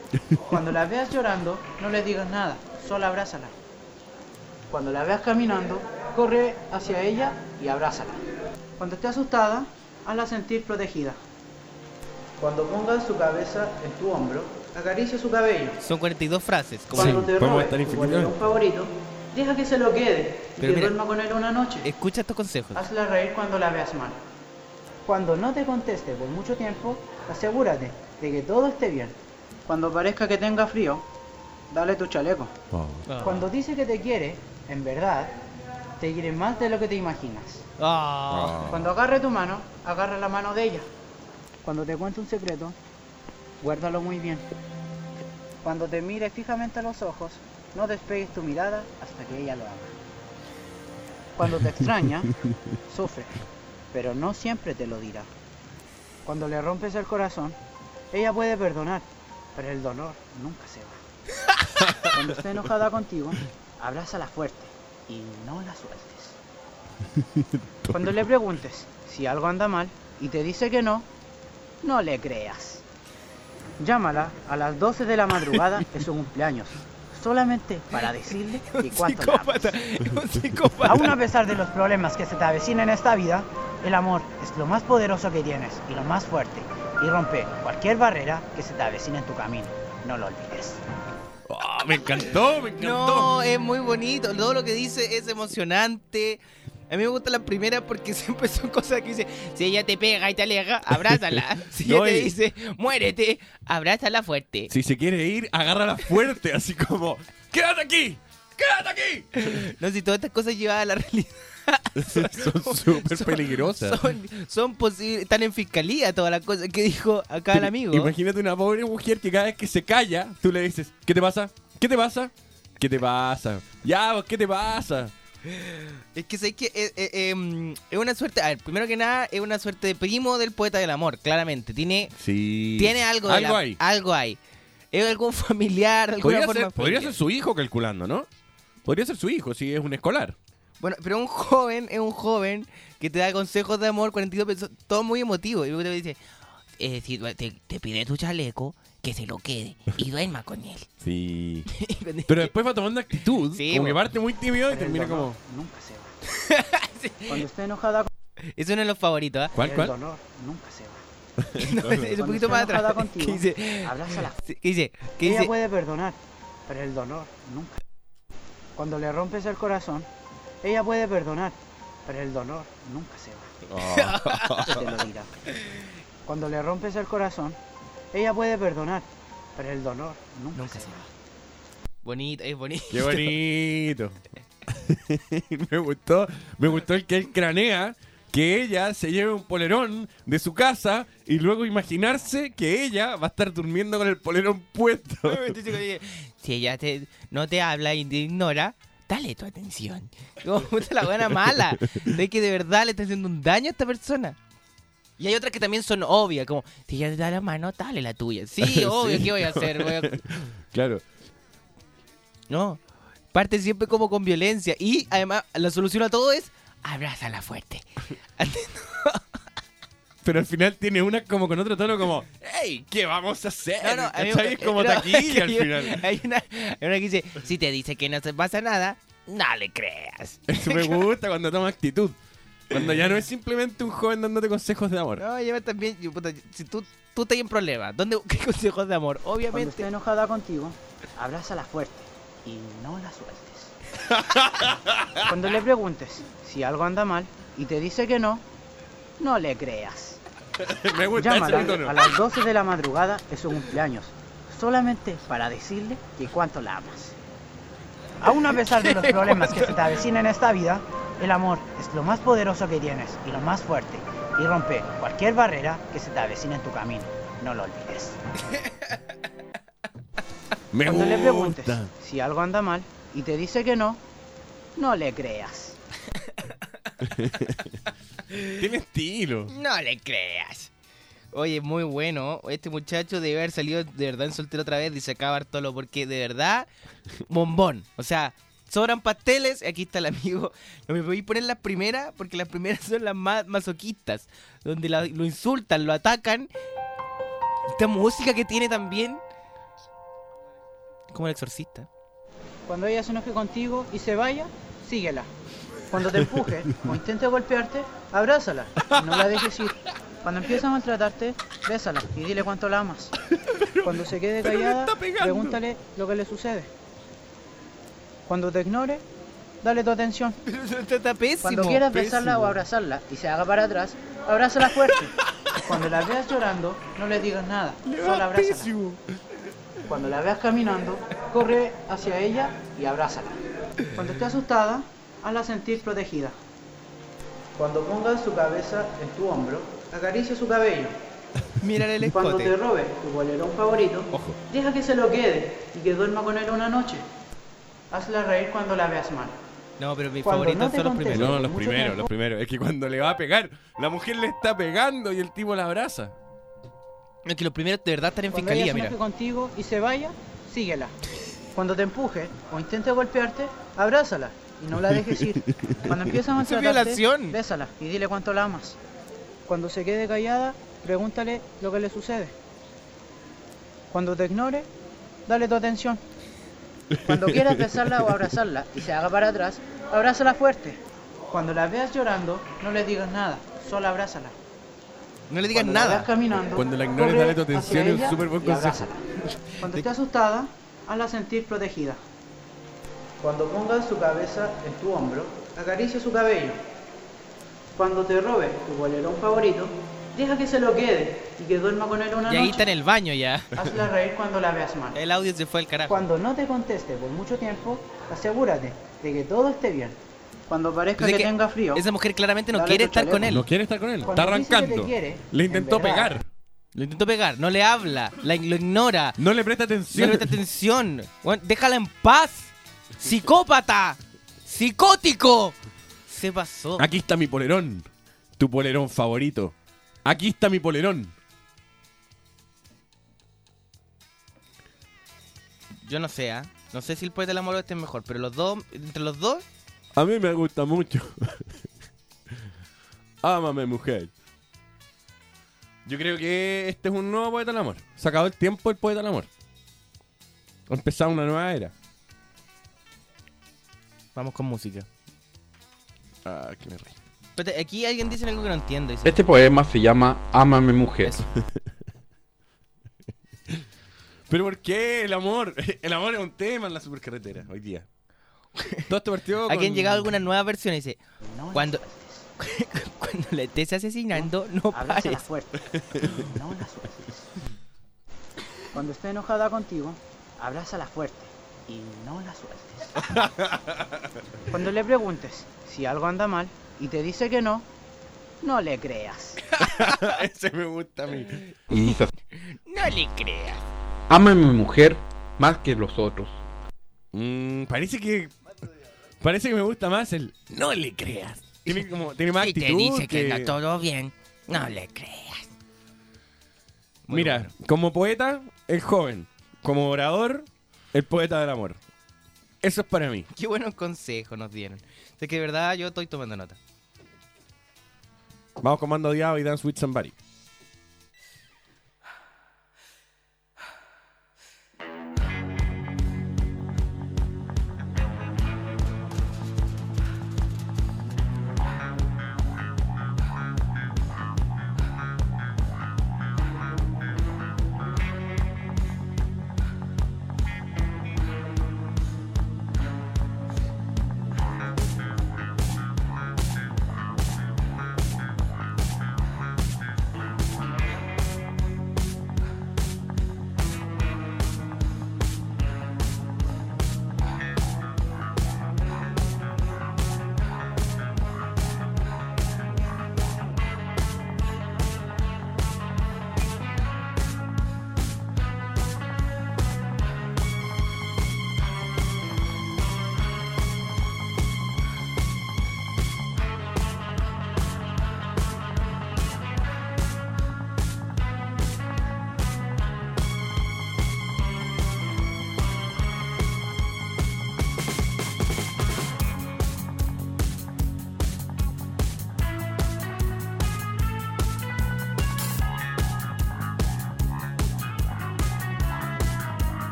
Cuando la veas llorando, no le digas nada, solo abrázala. Cuando la veas caminando, corre hacia ella y abrázala. Cuando esté asustada, hazla sentir protegida. Cuando pongas su cabeza en tu hombro, acaricia su cabello. Son 42 frases. como- Cuando te podemos robe estar tu infinitamente. boletín favorito, deja que se lo quede y Pero que mira- duerma con él una noche. Escucha estos consejos. Hazla reír cuando la veas mal. Cuando no te conteste por mucho tiempo, asegúrate de que todo esté bien. Cuando parezca que tenga frío, dale tu chaleco. Ah. Cuando dice que te quiere, en verdad, te quiere más de lo que te imaginas. Ah. Cuando agarre tu mano, agarra la mano de ella. Cuando te cuente un secreto, guárdalo muy bien. Cuando te mire fijamente a los ojos, no despegues tu mirada hasta que ella lo haga. Cuando te extraña, sufre, pero no siempre te lo dirá. Cuando le rompes el corazón, ella puede perdonar, pero el dolor nunca se va. Cuando esté enojada contigo, abrázala fuerte y no la sueltes. Cuando le preguntes si algo anda mal y te dice que no, no le creas. Llámala a las 12 de la madrugada de su cumpleaños, solamente para decirle que cuánto. Psicópata. Un psicópata. Aún a pesar de los problemas que se te avecinan en esta vida, el amor es lo más poderoso que tienes y lo más fuerte. Y rompe cualquier barrera que se te avecine en tu camino. No lo olvides. Ah, me encantó, me encantó. No, es muy bonito. Todo lo que dice es emocionante. A mí me gusta la primera porque siempre son cosas que dice, si ella te pega y te aleja, abrázala. Si No, ella te y- dice, muérete, abrázala fuerte. Si se quiere ir, agárrala fuerte, así como, ¡quédate aquí! ¡Quédate aquí! No, si todas estas cosas llevadas a la realidad Son súper peligrosas. son, son posibles, están en fiscalía todas las cosas que dijo acá el amigo. Imagínate una pobre mujer que cada vez que se calla, tú le dices, ¿qué te pasa? ¿Qué te pasa? ¿Qué te pasa? Ya, ¿qué te pasa? Es que sé que eh, eh, em, es una suerte, a ver, primero que nada, es una suerte de primo del poeta del amor, claramente. Tiene, Sí. tiene algo, de Algo la- ahí. algo hay. Es algún familiar, alguna Podría forma ser, podría ser familiar. su hijo calculando, ¿no? Podría ser su hijo, si es un escolar. Bueno, pero un joven es un joven que te da consejos de amor, 42 pesos, todo muy emotivo. Y luego te dice, eh, si te, te pide tu chaleco, que se lo quede y duerma con él. Sí. Pero después va tomando actitud. Sí, como que bo. parte muy tímido y Pero el termina como. Nunca se va. Cuando esté enojada Es uno de los favoritos, ¿ah? ¿Cuál, el cuál? dolor nunca se va. No, es, es un Cuando poquito más atrás. contigo, Que dice, abrázala. sí, que dice, que Ella dice, puede perdonar, pero el dolor nunca. Cuando le rompes el corazón, ella puede perdonar, pero el dolor nunca se va. Ah. Te lo dirá. Cuando le rompes el corazón, ella puede perdonar, pero el dolor nunca, nunca se se va. Bonito, es bonito. Qué bonito. me gustó, me gustó el que él cranea que ella se lleve un polerón de su casa y luego imaginarse que ella va a estar durmiendo con el polerón puesto. Si ella te, no te habla y te ignora, dale tu atención. Como puta la buena mala. De que de verdad le está haciendo un daño a esta persona. Y hay otras que también son obvias, como, si ella te da la mano, dale la tuya. Sí, obvio, Sí. ¿qué voy a hacer? Voy a- Claro. No, parte siempre como con violencia. Y además, la solución a todo es, abrázala fuerte. Pero al final tiene una como con otro tono como, hey, ¿qué vamos a hacer? No, no, ¿Cachai? Es como no, taquilla al hay- final. Hay una, hay una que dice, si te dice que no te pasa nada, no le creas. Eso me gusta cuando toma actitud. Cuando ya no es simplemente un joven dándote consejos de amor. No, lleva también, yo, puta, si tú, tú estás en problemas, ¿dónde buscas consejos de amor? Cuando Obviamente. esté enojada contigo, abrázala fuerte y no la sueltes. Cuando le preguntes si algo anda mal y te dice que no, no le creas. Me gusta ese Llámala tono. a las 12 de la madrugada en su cumpleaños, solamente para decirle que cuánto la amas. Aún a pesar de los problemas que se te avecinan en esta vida, el amor es lo más poderoso que tienes y lo más fuerte, y rompe cualquier barrera que se te avecina en tu camino. No lo olvides. Me Cuando le preguntes gusta. si algo anda mal y te dice que no, no le creas. Tiene estilo. No le creas. Oye, muy bueno. Este muchacho debe haber salido de verdad en soltero otra vez, dice acá Bartolo, porque de verdad, bombón. O sea, sobran pasteles. Aquí está el amigo. No me voy a poner las primeras, porque las primeras son las más masoquistas, donde la- lo insultan, lo atacan. Esta música que tiene también. Como el exorcista. Cuando ella se enoje contigo y se vaya, síguela. Cuando te empuje o intente golpearte, abrázala y no la dejes ir. Cuando empiece a maltratarte, bésala y dile cuánto la amas. Cuando se quede pero callada, pregúntale lo que le sucede. Cuando te ignore, dale tu atención. Está pésimo. Cuando quieras besarla o abrazarla y se haga para atrás, abrázala fuerte. Cuando la veas llorando, no le digas nada, solo abrázala. Cuando la veas caminando, corre hacia ella y abrázala. Cuando esté asustada, hazla sentir protegida. Cuando pongas su cabeza en tu hombro, acaricia su cabello. Mira el Cuando te escote. robe tu bolerón favorito, Ojo. deja que se lo quede y que duerma con él una noche. Hazla reír cuando la veas mal. No, pero mis Cuando favoritos no son los primeros. No, los primeros, tiempo. los primeros. Es que cuando le va a pegar, la mujer le está pegando y el tipo la abraza. Es que los primeros de verdad están en Cuando fiscalía, se mira. contigo y se vaya, síguela. Cuando te empuje o intente golpearte, abrázala y no la dejes ir. Cuando empiece a maltratarte, bésala y dile cuánto la amas. Cuando se quede callada, pregúntale lo que le sucede. Cuando te ignore, dale tu atención. Cuando quieras besarla o abrazarla y se haga para atrás, abrázala fuerte. Cuando la veas llorando, no le digas nada, solo abrázala. No le digas Cuando la nada. veas caminando, Cuando la ignores, dale tu atención, es un súper buen consejo. Cuando esté asustada, hazla sentir protegida. Cuando pongas su cabeza en tu hombro, acaricia su cabello. Cuando te robe tu bolerón favorito, deja que se lo quede y que duerma con él una Y ahí noche. está en el baño ya. Hazla reír cuando la veas mal. El audio se fue al carajo. Cuando no te conteste por mucho tiempo, asegúrate de que todo esté bien. Cuando parezca que, que tenga frío, Esa mujer claramente no quiere estar con él. No quiere estar con él, Cuando está dice que te arrancando. quiere, Le en intentó verdad. pegar. Lo intentó pegar, no le habla, la- lo ignora, No le presta no atención. le presta atención. Déjala en paz. ¡Psicópata! ¡Psicótico! Se pasó. Aquí está mi polerón. Tu polerón favorito. Aquí está mi polerón. Yo no sé, ¿ah? No sé si el poeta del amor este es mejor, pero los dos, entre los dos, A mí me gusta mucho. Ámame, mujer. Yo creo que este es un nuevo poeta del amor. Se acabó el tiempo del poeta del amor. Ha empezado una nueva era. Vamos con música. Ah, que me reí. Espérate, aquí alguien dice algo que no entiendo. Dice, Este poema se llama Ámame mujer. Eso. ¿Pero por qué el amor? El amor es un tema en la supercarretera hoy día. Todo este partido Aquí han con- llegado algunas nuevas versiones. Dice, no la cuando, cuando le estés asesinando, no Abrázala pares. fuerte. No la. Cuando esté enojada contigo, abrázala fuerte y no la sueltes. Cuando le preguntes si algo anda mal y te dice que no, no le creas. Ese me gusta a mí. Y dice No le creas. Ámame mujer más que los otros. Mm, parece que. Parece que me gusta más el. No le creas. Tiene, como, tiene más Si actitud. te dice que que- está todo bien, no le creas. Muy Mira, bueno. como poeta, el joven. Como orador, el poeta del amor. Eso es para mí. Qué buenos consejos nos dieron. Es que de verdad yo estoy tomando nota. Vamos con Mando Diablo y Dance with Somebody.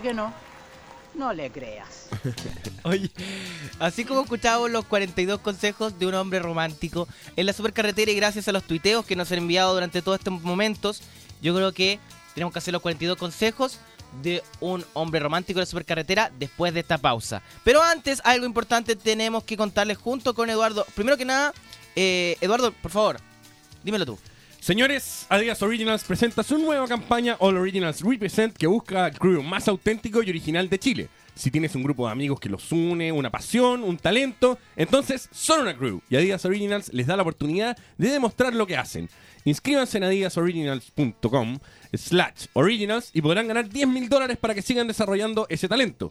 Que no, no le creas. Oye, así como escuchamos los 42 consejos de un hombre romántico en la supercarretera y gracias a los tuiteos que nos han enviado durante todos estos momentos, yo creo que tenemos que hacer los 42 consejos de un hombre romántico en la supercarretera después de esta pausa. Pero antes, algo importante tenemos que contarles junto con Eduardo. Primero que nada, eh, Eduardo, por favor, dímelo tú. Señores, Adidas Originals presenta su nueva campaña All Originals Represent que busca el crew más auténtico y original de Chile. Si tienes un grupo de amigos que los une, una pasión, un talento, entonces son una crew. Y Adidas Originals les da la oportunidad de demostrar lo que hacen. Inscríbanse en adidasoriginals.com slash originals y podrán ganar 10 mil dólares para que sigan desarrollando ese talento.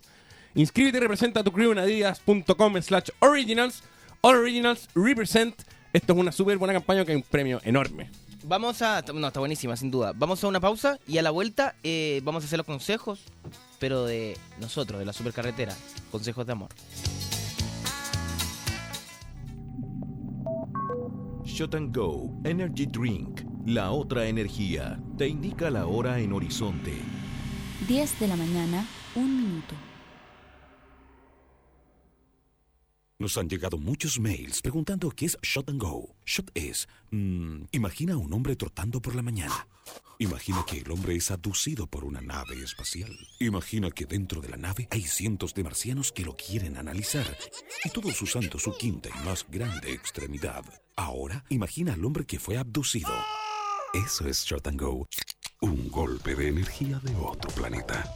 Inscríbete y representa a tu crew en adidas.com slash originals. All Originals Represent. Esto es una súper buena campaña que hay un premio enorme. Vamos a. No, está buenísima, sin duda. Vamos a una pausa y a la vuelta eh, vamos a hacer los consejos, pero de nosotros, de la supercarretera. Consejos de amor. Shot and Go Energy Drink, la otra energía, te indica la hora en horizonte. 10 de la mañana, un minuto. Nos han llegado muchos mails preguntando qué es Shot and Go. Shot es, mm, imagina a un hombre trotando por la mañana. Imagina que el hombre es abducido por una nave espacial. Imagina que dentro de la nave hay cientos de marcianos que lo quieren analizar. Y todos usando su quinta y más grande extremidad. Ahora, imagina al hombre que fue abducido. Eso es Shot and Go. Un golpe de energía de otro planeta.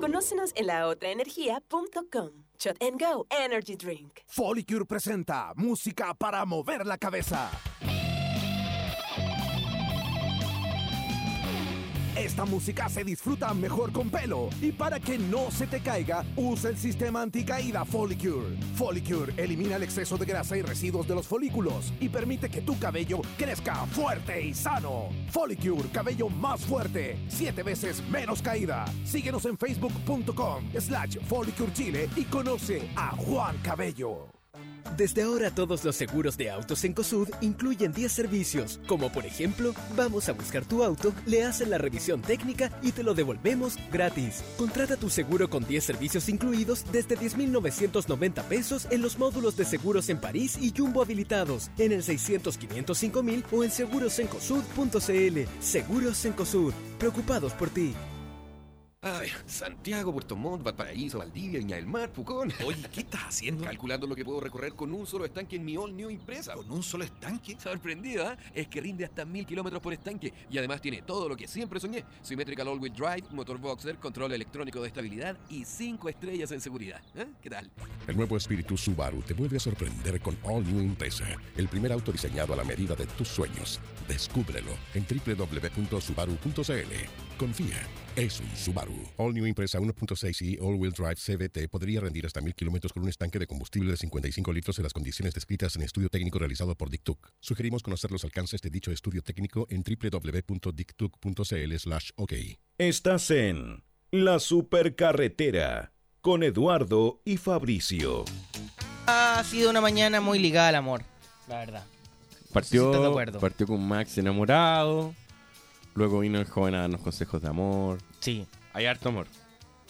Conócenos en laotraenergia.com. Shot and Go Energy Drink. Folicure presenta música para mover la cabeza. Esta música se disfruta mejor con pelo y para que no se te caiga, usa el sistema anticaída Folicure. Folicure elimina el exceso de grasa y residuos de los folículos y permite que tu cabello crezca fuerte y sano. Folicure, cabello más fuerte, siete veces menos caída. Síguenos en facebook.com slash Folicure Chile y conoce a Juan Cabello. Desde ahora todos los seguros de autos en COSUD incluyen 10 servicios, como por ejemplo, vamos a buscar tu auto, le hacen la revisión técnica y te lo devolvemos gratis. Contrata tu seguro con 10 servicios incluidos desde 10.990 pesos en los módulos de seguros en París y Jumbo habilitados, en el 600 505 mil o en segurosencosud.cl. Seguros en COSUD, preocupados por ti. Ay, Santiago, Puerto Montt, Valparaíso, Valdivia, Viña del Mar, Pucón. Oye, ¿qué estás haciendo? Calculando lo que puedo recorrer con un solo estanque en mi All New Impresa. ¿Con un solo estanque? Sorprendido, ¿ah? Es que rinde hasta mil kilómetros por estanque y además tiene todo lo que siempre soñé. Symmetrical All-Wheel Drive, motor boxer, control electrónico de estabilidad y cinco estrellas en seguridad. ¿Eh? ¿Qué tal? El nuevo espíritu Subaru te vuelve a sorprender con All New Impresa, el primer auto diseñado a la medida de tus sueños. Descúbrelo en www.subaru.cl. Confía, es un Subaru. All New Impresa 1.6 y All Wheel Drive CVT podría rendir hasta mil kilómetros con un estanque de combustible de 55 litros en las condiciones descritas en estudio técnico realizado por Dictuc. Sugerimos conocer los alcances de dicho estudio técnico en www.dictuc.cl/ok. Estás en La Supercarretera con Eduardo y Fabricio. Ha sido una mañana muy ligada al amor, la verdad. Partió, partió con Max enamorado. Luego vino el joven a darnos consejos de amor. Sí. Hay harto amor.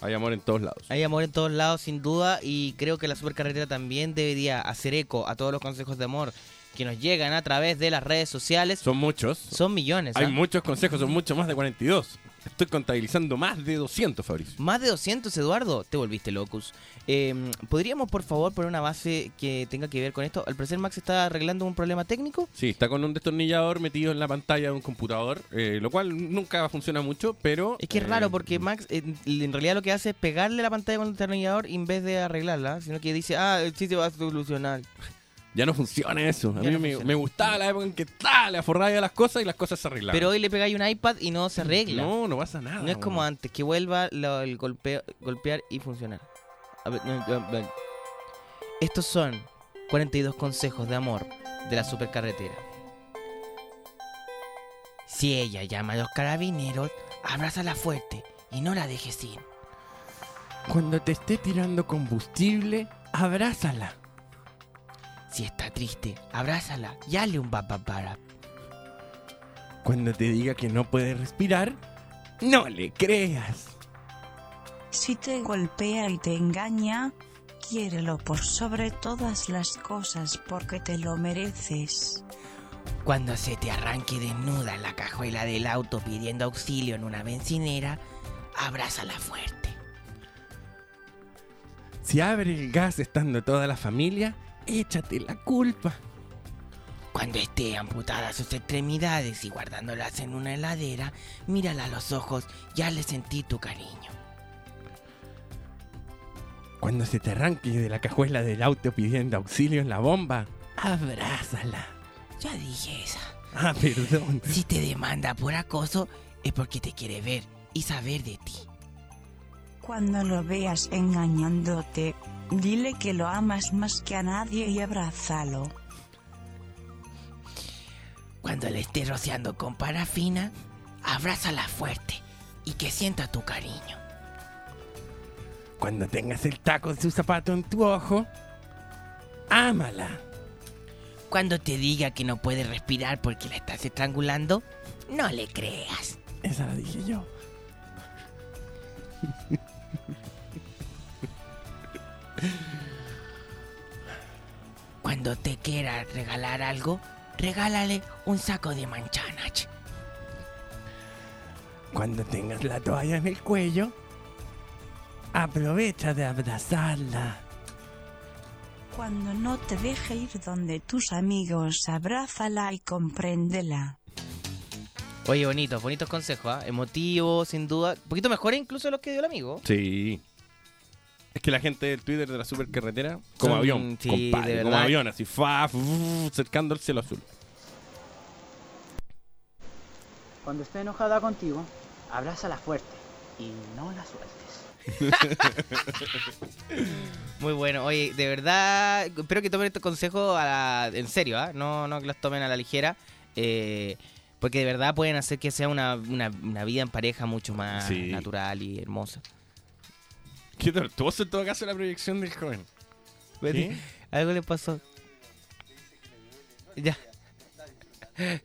Hay amor en todos lados. Hay amor en todos lados, sin duda, y creo que la supercarretera también debería hacer eco a todos los consejos de amor que nos llegan a través de las redes sociales. Son muchos. Son millones. Hay ¿ah? muchos consejos, son mucho más de 42. Estoy contabilizando más de 200, Fabricio. Más de 200, Eduardo. Te volviste locus. Eh, ¿Podríamos, por favor, poner una base que tenga que ver con esto? Al parecer, Max está arreglando un problema técnico. Sí, está con un destornillador metido en la pantalla de un computador, eh, lo cual nunca funciona mucho, pero... Es que es eh, raro porque Max en, en realidad lo que hace es pegarle la pantalla con el destornillador en vez de arreglarla, sino que dice, ah, sí se va a solucionar. Ya no funciona eso. A Ya mí no me, gustaba la época en que tal, le aforraba a las cosas y las cosas se arreglaban. Pero hoy le pegáis un iPad y no se arregla. No, no pasa nada. No es como antes, que vuelva lo- el golpeo, golpear y funcionar. A ver, no, no, no. Estos son 42 consejos de amor de la supercarretera. Si ella llama a los carabineros, abrázala fuerte y no la dejes ir. Cuando te esté tirando combustible, abrázala. Si está triste, abrázala y hazle un papapara. Cuando te diga que no puede respirar, no le creas. Si te golpea y te engaña, quiérelo por sobre todas las cosas porque te lo mereces. Cuando se te arranque desnuda en la cajuela del auto pidiendo auxilio en una bencinera, abrázala fuerte. Si abre el gas estando toda la familia, échate la culpa. Cuando esté amputada sus extremidades y guardándolas en una heladera, mírala a los ojos y hazle sentir tu cariño. Cuando se te arranque de la cajuela del auto pidiendo auxilio en la bomba, abrázala. Ya dije esa. Ah, perdón. Si te demanda por acoso, es porque te quiere ver y saber de ti. Cuando lo veas engañándote, dile que lo amas más que a nadie y abrázalo. Cuando le estés rociando con parafina, abrázala fuerte y que sienta tu cariño. Cuando tengas el taco de su zapato en tu ojo, ámala. Cuando te diga que no puede respirar porque la estás estrangulando, no le creas. Esa la dije yo. Cuando te quiera regalar algo, regálale un saco de manchanas. Cuando tengas la toalla en el cuello, aprovecha de abrazarla. Cuando no te deje ir donde tus amigos, abrázala y compréndela. Oye, bonitos, bonitos consejos, ¿ah? emotivos, sin duda. Un poquito mejores incluso de los que dio el amigo. Sí. Es que la gente del Twitter de la supercarretera, como Son- avión, sí, compadre, de como verdad. avión, así, fa, fu, cercando el cielo azul. Cuando esté enojada contigo, abrázala fuerte y no la sueltes. Muy bueno. Oye, de verdad, espero que tomen estos consejos a la- en serio, ¿ah? no, no que los tomen a la ligera. eh, porque de verdad pueden hacer que sea una, una- una vida en pareja mucho más Sí. natural y hermosa. Qué tortuoso en todo caso la proyección del joven. ¿Qué? Algo le pasó. Ya.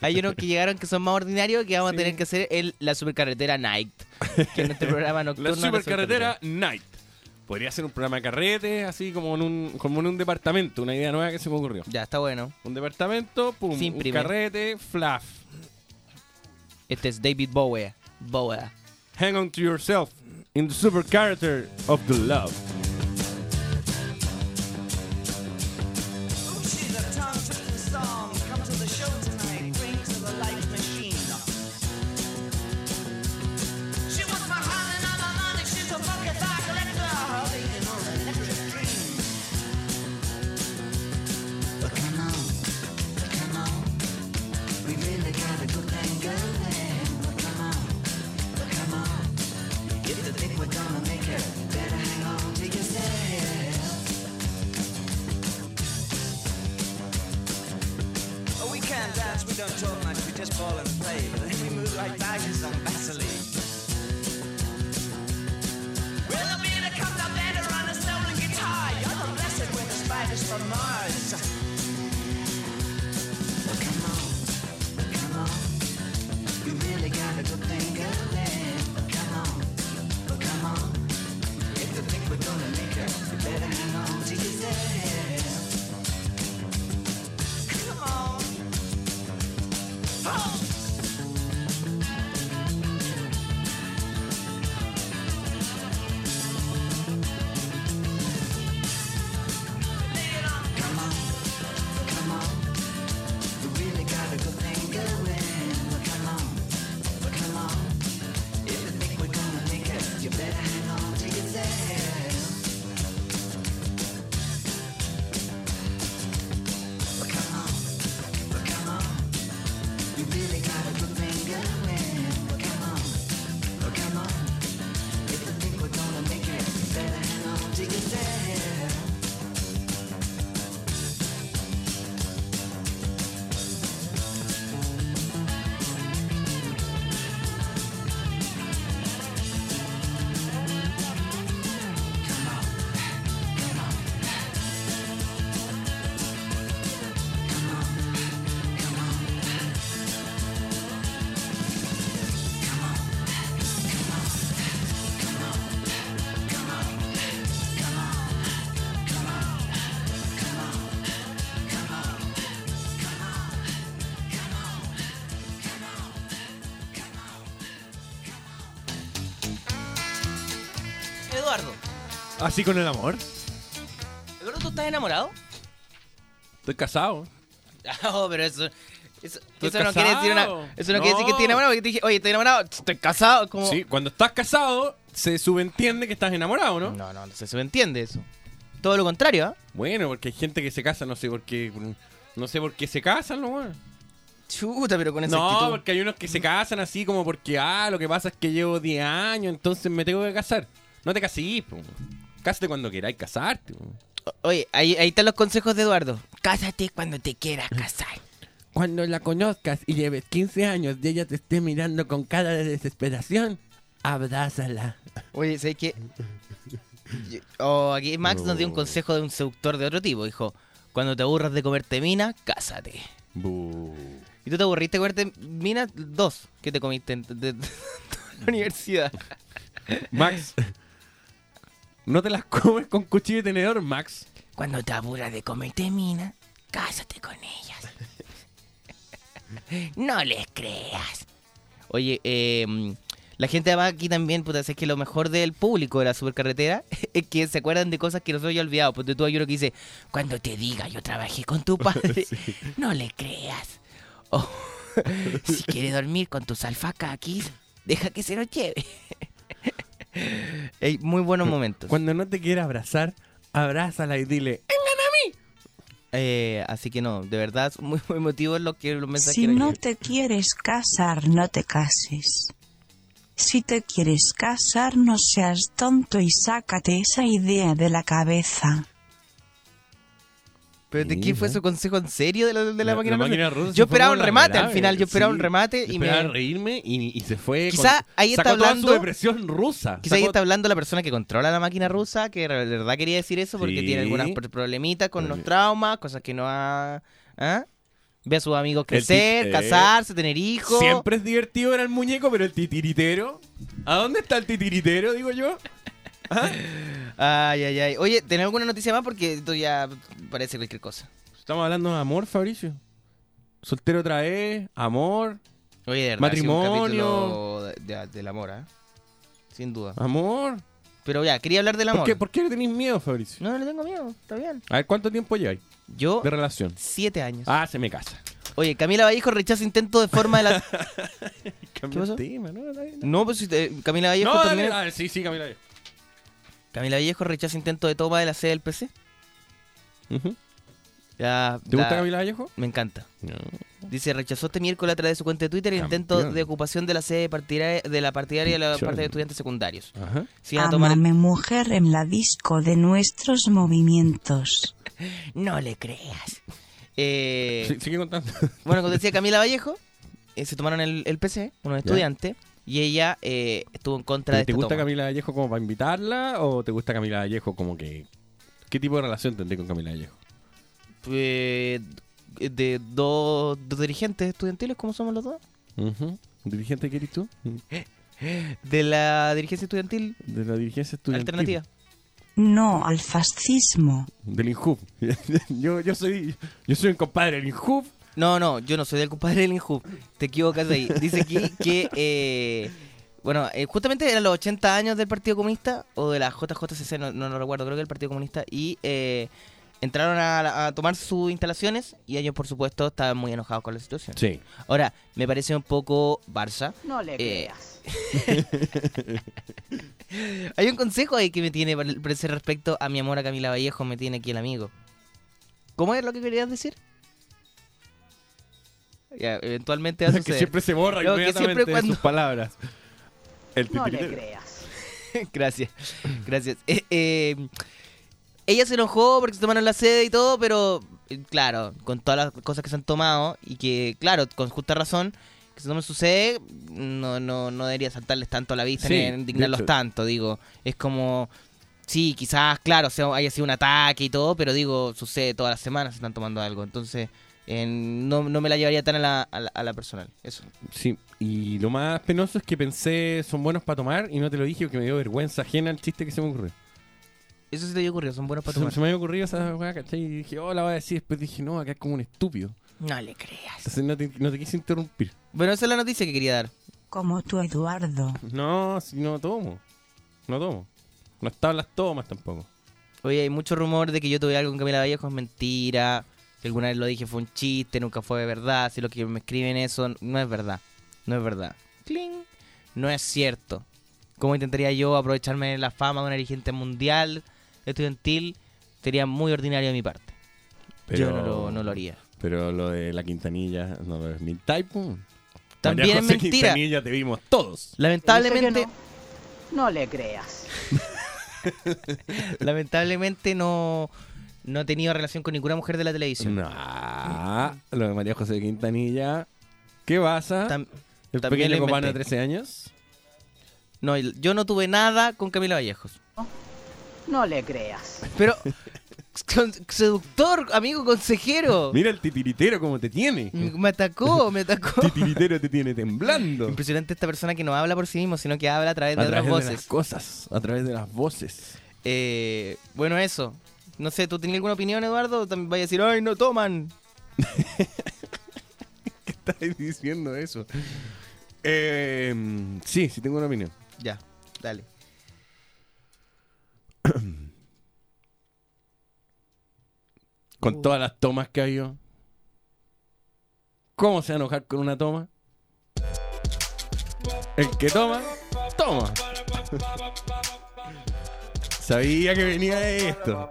Hay unos que llegaron que son más ordinarios que vamos a tener que hacer el, la supercarretera Night. Que es nuestro programa nocturno. La de supercarretera Night. Podría ser un programa de carrete, así como en un, como en un departamento, una idea nueva que se me ocurrió. Ya, está bueno. Un departamento, pum, Sin un primer. carrete, fluff. Este es David Bowie. Bowie. Hang on to yourself in the supercarretera of the love. Así con el amor. Eduardo, ¿tú estás enamorado? Estoy casado. No, pero eso. Eso, no quiere decir una, Eso no, quiere decir que estoy enamorado. Porque te dije, oye, estoy enamorado. Estoy casado. Como... Sí, cuando estás casado, se subentiende que estás enamorado, ¿no? No, no, no se subentiende eso. Todo lo contrario, ¿ah? Bueno, porque hay gente que se casa, no sé por qué. No sé por qué se casan, ¿no? Chuta, pero con esa No, actitud. porque hay unos que se casan así como porque, ah, lo que pasa es que llevo 10 años, entonces me tengo que casar. No te casís, po. Cásate cuando queráis casarte. Oye, ahí, ahí están los consejos de Eduardo. Cásate cuando te quieras casar. Cuando la conozcas y lleves 15 años y ella te esté mirando con cara de desesperación, abrázala. Oye, ¿sabes qué? Yo- oh, aquí Max nos dio un consejo de un seductor de otro tipo. Dijo, cuando te aburras de comerte mina, cásate. ¿Y tú te aburriste de comerte mina? Dos que te comiste en- de, de toda la universidad. Max, no te las comes con cuchillo y tenedor, Max. Cuando te aburras de comerte mina, cásate con ellas. no les creas. Oye, eh, la gente además aquí también, puta, es que lo mejor del público de la supercarretera es que se acuerdan de cosas que nosotros ya olvidado. Porque tú hay uno que dice, cuando te diga yo trabajé con tu padre, no le creas. O si quiere dormir con tus alfacaquis, deja que se lo lleve. Ey, muy buenos momentos. Cuando no te quiera abrazar, abrázala y dile, Eh, así que no, de verdad, muy, muy emotivos los, que, los mensajes Si no te quieres casar, no te cases. Si te quieres casar, no seas tonto y sácate esa idea de la cabeza. ¿Pero de qué fue su consejo en serio de la, de la La- máquina, la rusa? máquina rusa se Yo esperaba un remate al final, yo esperaba sí. un remate y Esperaba me... reírme y, y se fue. Quizá ahí está sacó toda hablando- su depresión rusa. Quizá ahí está hablando la persona que controla la máquina rusa, que de verdad quería decir eso porque Sí. tiene algunas pro- problemitas con los Problemi- traumas, cosas que no ha... ¿ah? Ve a sus amigos El crecer, eh, casarse, tener hijos. Siempre es divertido ver al muñeco, pero el titiritero. ¿A dónde está el titiritero, digo yo? Ay, ay, ay. Oye, ¿tenés alguna noticia más? Porque esto ya parece cualquier cosa. Estamos hablando de amor, Fabricio. Soltero otra vez, amor, Oye, de verdad, un matrimonio, de- de- del amor, ¿ah? Sin duda. amor. Pero ya, quería hablar del amor. ¿Por qué, ¿Por qué le tenéis miedo, Fabricio? No, no le tengo miedo, está bien. A ver, ¿cuánto tiempo lleváis Yo, de relación? siete años. Ah, se me casa. Oye, Camila Vallejo rechaza intento de forma de la... Cambia pasó? tema, ¿no? Está bien. No, pues te- Camila Vallejo No, también... dale, dale, sí, sí, Camila. Camila Vallejo rechaza intento de toma de la sede del PC. ¿Te gusta la- Camila Vallejo? Me encanta. No. Dice, rechazó este miércoles a través de su cuenta de Twitter el intento Campeón. de ocupación de la sede partidaria, de la partidaria de la parte de estudiantes secundarios. Ajá. Si van a tomar... Amame mujer en la disco de nuestros movimientos. No le creas. Eh, Sí, sigue contando. Bueno, como decía Camila Vallejo, eh, se tomaron el, el PC, unos estudiantes, y ella eh, estuvo en contra de ¿Te gusta toma. Camila Vallejo como para invitarla o te gusta Camila Vallejo como que... ¿Qué tipo de relación tendré con Camila Vallejo? Eh, de dos, dos dirigentes estudiantiles, ¿cómo somos los dos? ¿Dirigente qué eres tú? De la dirigencia estudiantil De la dirigencia estudiantil. alternativa. No al fascismo. Del INJUB. yo, yo soy yo soy un compadre del INJUB. No, no, yo no soy del compadre del Inhub. Te equivocas ahí. Dice aquí que, eh, bueno, eh, justamente eran los 80 años del Partido Comunista, o de la JJCC, no, no lo recuerdo, creo que el Partido Comunista, y eh, entraron a, a tomar sus instalaciones y ellos, por supuesto, estaban muy enojados con la situación. Sí. Ahora, me parece un poco Barça. No le Eh, creas. Hay un consejo ahí que me tiene por ese respecto a mi amor a Camila Vallejo, me tiene aquí el amigo. ¿Cómo es lo que querías decir? Ya, eventualmente a que siempre se borra que inmediatamente siempre de cuando- sus palabras. El No le creas. gracias, gracias. Eh, eh, ella se enojó porque se tomaron la sede y todo, pero eh, claro, con todas las cosas que se han tomado y que, claro, con justa razón, que se tomen su sede, no, no, no debería saltarles tanto a la vista Sí, ni indignarlos tanto, digo. Es como, sí, quizás, claro, sea, haya sido un ataque y todo, pero digo, sucede todas las semanas, se están tomando algo. Entonces, eh, no, no me la llevaría tan a la, a la, a la personal. Eso. Sí, y lo más penoso es que pensé son buenos para tomar y no te lo dije porque me dio vergüenza ajena el chiste que se me ocurrió. Eso sí te había ocurrido, son buenos para Se, tomar. se me había ocurrido esa weá, ¿cachai? Y dije, oh, la voy a decir. Después dije, no, acá es como un estúpido. No le creas. Entonces no te, no te quise interrumpir. Bueno, esa es la noticia que quería dar. Como tú, Eduardo. No, si no tomo. No tomo. No estaban las tomas tampoco. Oye, hay mucho rumor de que yo tuve algo con Camila Vallejo, es mentira. Que alguna vez lo dije, fue un chiste, nunca fue de verdad. Si lo que me escriben eso, no es verdad. No es verdad. Cling. No es cierto. ¿Cómo intentaría yo aprovecharme de la fama de una dirigente mundial estudiantil? Sería muy ordinario de mi parte. Yo no lo, no lo haría. Pero lo de la Quintanilla no es mi typo. También María es José mentira. Quintanilla te vimos todos. Lamentablemente, No le creas. lamentablemente no, no he tenido relación con ninguna mujer de la televisión. Nah, lo de María José Quintanilla. ¿Qué pasa? Tam- ¿El también pequeño Copano de inventé. 13 años? No, yo no tuve nada con Camila Vallejos. No le creas. Pero, seductor, amigo consejero. Mira el titiritero como te tiene. Me atacó, me atacó. titiritero te tiene temblando. Impresionante esta persona que no habla por sí mismo, sino que habla a través de A otras través de las voces. cosas, a través de las voces. Eh, bueno, eso. No sé, ¿tú tenías alguna opinión, Eduardo? También vaya a decir, ¡ay, no toman! ¿Qué estás diciendo eso? Eh, sí, sí tengo una opinión. Ya, dale. Con todas las tomas que hay yo. ¿Cómo se va a enojar con una toma? El que toma, toma. Sabía que venía esto.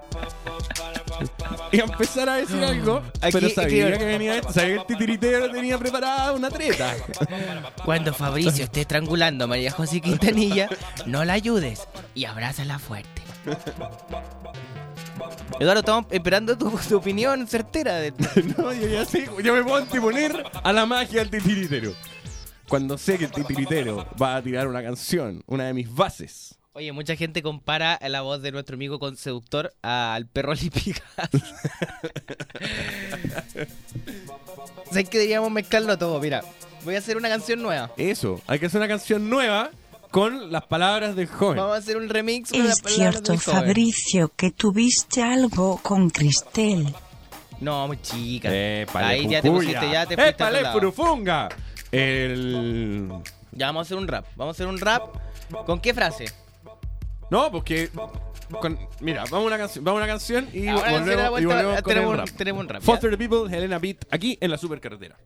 Iba a empezar a decir algo, Aquí- pero sabía aquí- que venía esto. Sabía que el titiritero tenía preparada una treta. Cuando Fabricio esté estrangulando a María José Quintanilla, no la ayudes y abrázala fuerte. Eduardo, estamos esperando tu, tu opinión certera. De... no, yo ya sé, yo me puedo anteponer a la magia del titiritero. Cuando sé que el titiritero va a tirar una canción, una de mis bases. Oye, mucha gente compara la voz de nuestro amigo con seductor al perro Lipigas. ¿Sabes que deberíamos mezclarlo todo? Mira, voy a hacer una canción nueva. Eso, hay que hacer una canción nueva con las palabras del joven. Vamos a hacer un remix con Es las cierto, del joven. Fabricio, que tuviste algo con Cristel. No, muy chica. Ahí ya te pusiste, ya te fuiste a otro ¡Épale, lado. furufunga! El... Ya vamos a hacer un rap. Vamos a hacer un rap. ¿Con qué frase? No, porque... con- Mira, vamos a una canción, vamos a una canción y Ahora, volvemos, la y vuelta, volvemos con tenemos el un- rap. tenemos un rap, Foster the People, Helena Beat, aquí en la supercarretera.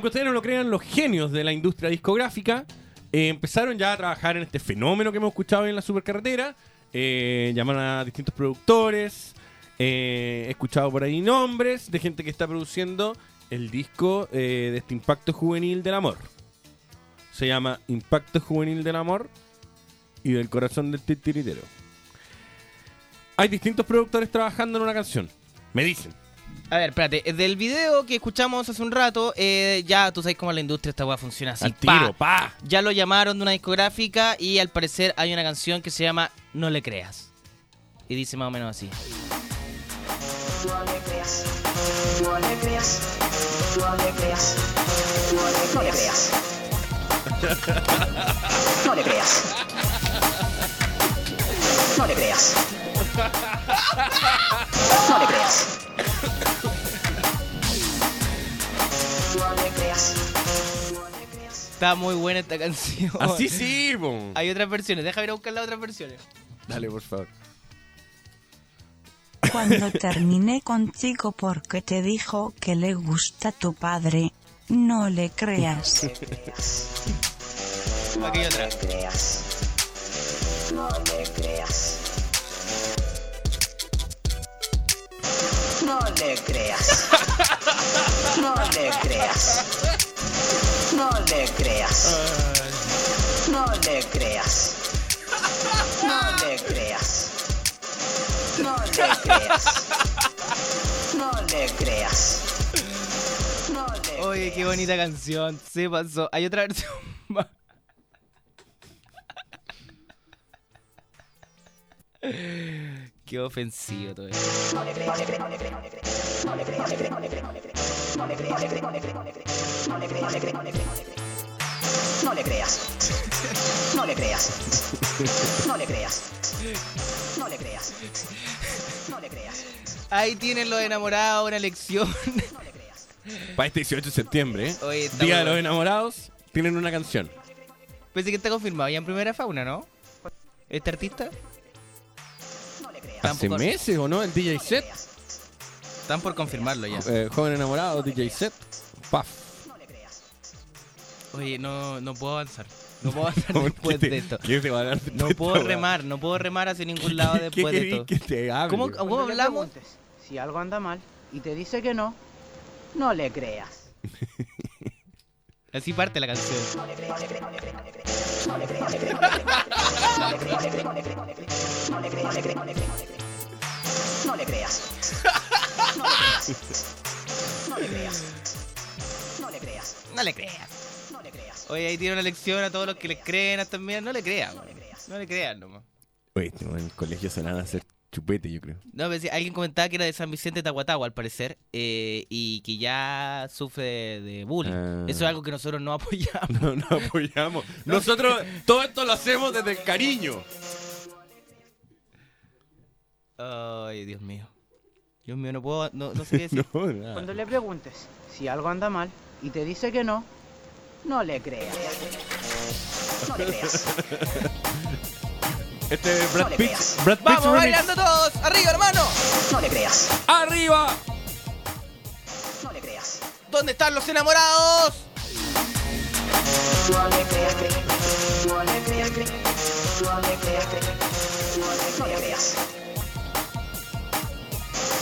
Aunque ustedes no lo crean, los genios de la industria discográfica eh, empezaron ya a trabajar en este fenómeno que hemos escuchado hoy en la supercarretera. Eh, llamaron a distintos productores. eh, he escuchado por ahí nombres de gente que está produciendo el disco eh, de este Impacto Juvenil del Amor. Se llama Impacto Juvenil del Amor y del Corazón del Titiritero. Hay distintos productores trabajando en una canción. Me dicen. A ver, espérate. eh, Del video que escuchamos hace un rato, eh, ya tú sabes cómo la industria esta weá funciona así. Al tiro, pa. Ya lo llamaron de una discográfica y al parecer hay una canción que se llama No le creas. Y dice más o menos así. No le creas, no le creas, no le creas, no le, no le creas. No le creas. No le creas. No le creas. Está muy buena esta canción. Así sí, po. Hay otras versiones. Déjame ir a buscar las otras versiones. Dale, por favor. Cuando terminé contigo porque te dijo que le gusta tu padre, no le creas. Aquí hay otra. No le creas. No le creas. No le creas. No le creas. No le creas. No le creas. No le creas. No le creas. No le Oye, qué bonita canción. Se pasó. Hay otra versión. Qué ofensivo todo esto. No le creas, no le creas, no le creas, no le creas. No le creas, Ahí tienen los enamorados una lección. Para este 18 de septiembre, ¿eh? Día de los Enamorados, tienen una canción. Pensé que está confirmado ya en primera fauna, ¿no? ¿Este artista? Hace meses, ¿o no? El DJ set. Están por confirmarlo ya. Eh, joven enamorado, DJ set. Paf. Oye, no, no puedo avanzar. No puedo avanzar ¿Por después te- de esto. qué te va a dar después No puedo remar, no puedo remar hacia ningún lado ¿Qué después de esto. que te hable? ¿Cómo, hablamos? si algo anda mal y te dice que no, no le creas. Así parte la canción. No le creas. No le creas. No le creas. No le creas. No le creas. No le creas. Oye, ahí tiene una lección a todos los que les creen también. No le crean. weón. No le crean nomás. Oye, no, en el colegio se van a hacer chupete, yo creo. No, pero sí, alguien comentaba que era de San Vicente de Tahuatahua, al parecer, eh, y que ya sufre de, de bullying. Ah. Eso es algo que nosotros no apoyamos. No, no apoyamos. Nosotros todo esto lo hacemos desde el cariño. Ay, Dios mío. Dios mío, no puedo, no, no sé qué decir. No, nada. Cuando le preguntes si algo anda mal y te dice que no, no le creas. No le creas. Este es Brad No le Pitt. creas. Brad Pitt ¡Vamos remix. bailando todos! ¡Arriba, hermano! No le creas. ¡Arriba! No le creas. ¿Dónde están los enamorados? No le creas. No le creas. No le creas. No le creas.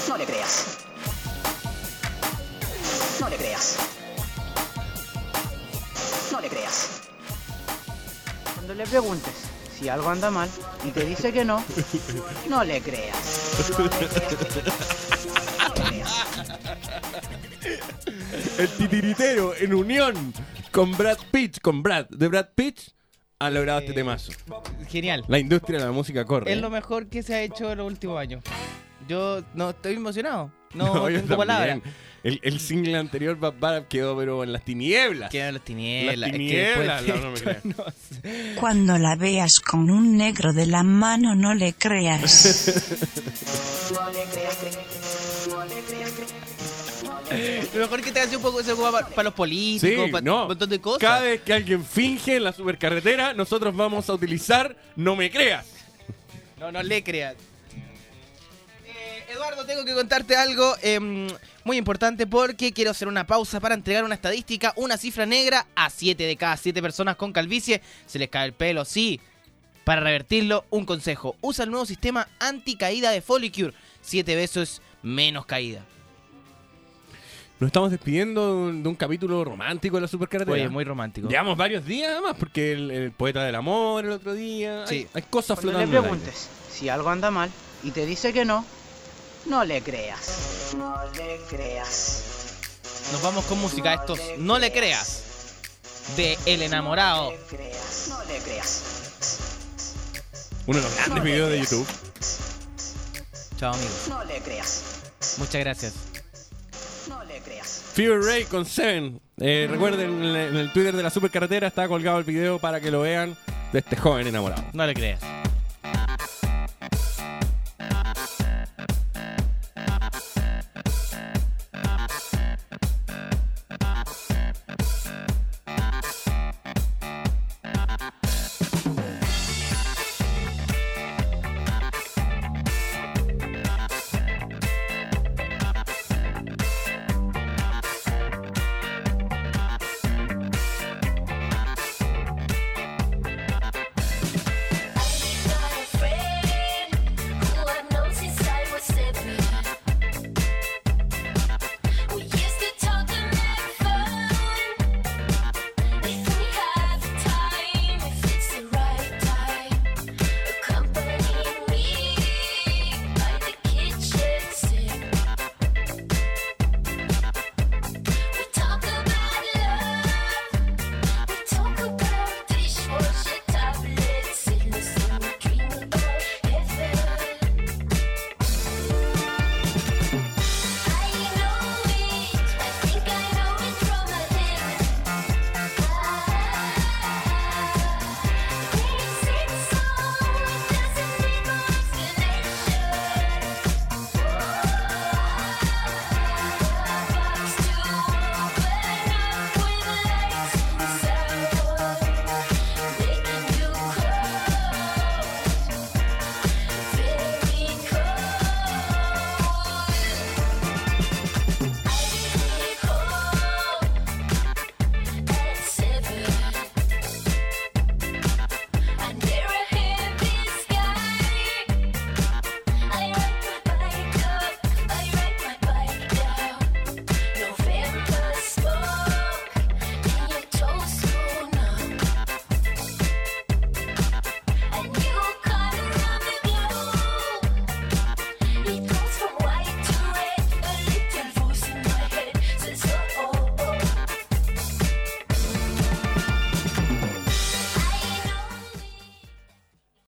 No le creas. No le creas. No le creas. Cuando le preguntes Si algo anda mal y te dice que no, no le creas. El titiritero en unión con Brad Pitt, con Brad, de Brad Pitt, ha logrado este temazo. Genial. La industria de la música corre. Es lo mejor que se ha hecho en los últimos años. Yo no estoy emocionado. No, No, tengo palabras. El, el single anterior, Bad Bad, quedó pero en las tinieblas. Quedó en las tinieblas. Las es que tinieblas, después- no, no me creas. no sé. Cuando la veas con un negro de la mano, no le creas. Lo mejor que te hace un poco se ocupa para, los políticos, Sí, para no. un montón de cosas. Cada vez que alguien finge en la supercarretera, nosotros vamos a utilizar No me creas. No, no le creas. Eduardo, tengo que contarte algo em, muy importante porque quiero hacer una pausa para entregar una estadística, una cifra negra a 7 de cada 7 personas con calvicie. Se les cae el pelo, sí. Para revertirlo, un consejo. Usa el nuevo sistema anticaída de Folicure. 7 veces menos caída. Nos estamos despidiendo de un, capítulo romántico de la supercarretera. Oye, muy romántico. Llevamos varios días además, porque el, el poeta del amor el otro día. Hay, Sí. hay cosas Cuando le flotando. aire. preguntes si algo anda mal y te dice que no, no le creas. No le creas. Nos vamos con música. Esto es No le creas. De El Enamorado. No le creas. Uno de los grandes videos de YouTube. Chao, amigos. No le creas. Muchas gracias. No le creas. Fever Ray con Seven. Eh, recuerden, en el, en el Twitter de la supercarretera está colgado el video para que lo vean de este joven enamorado. No le creas.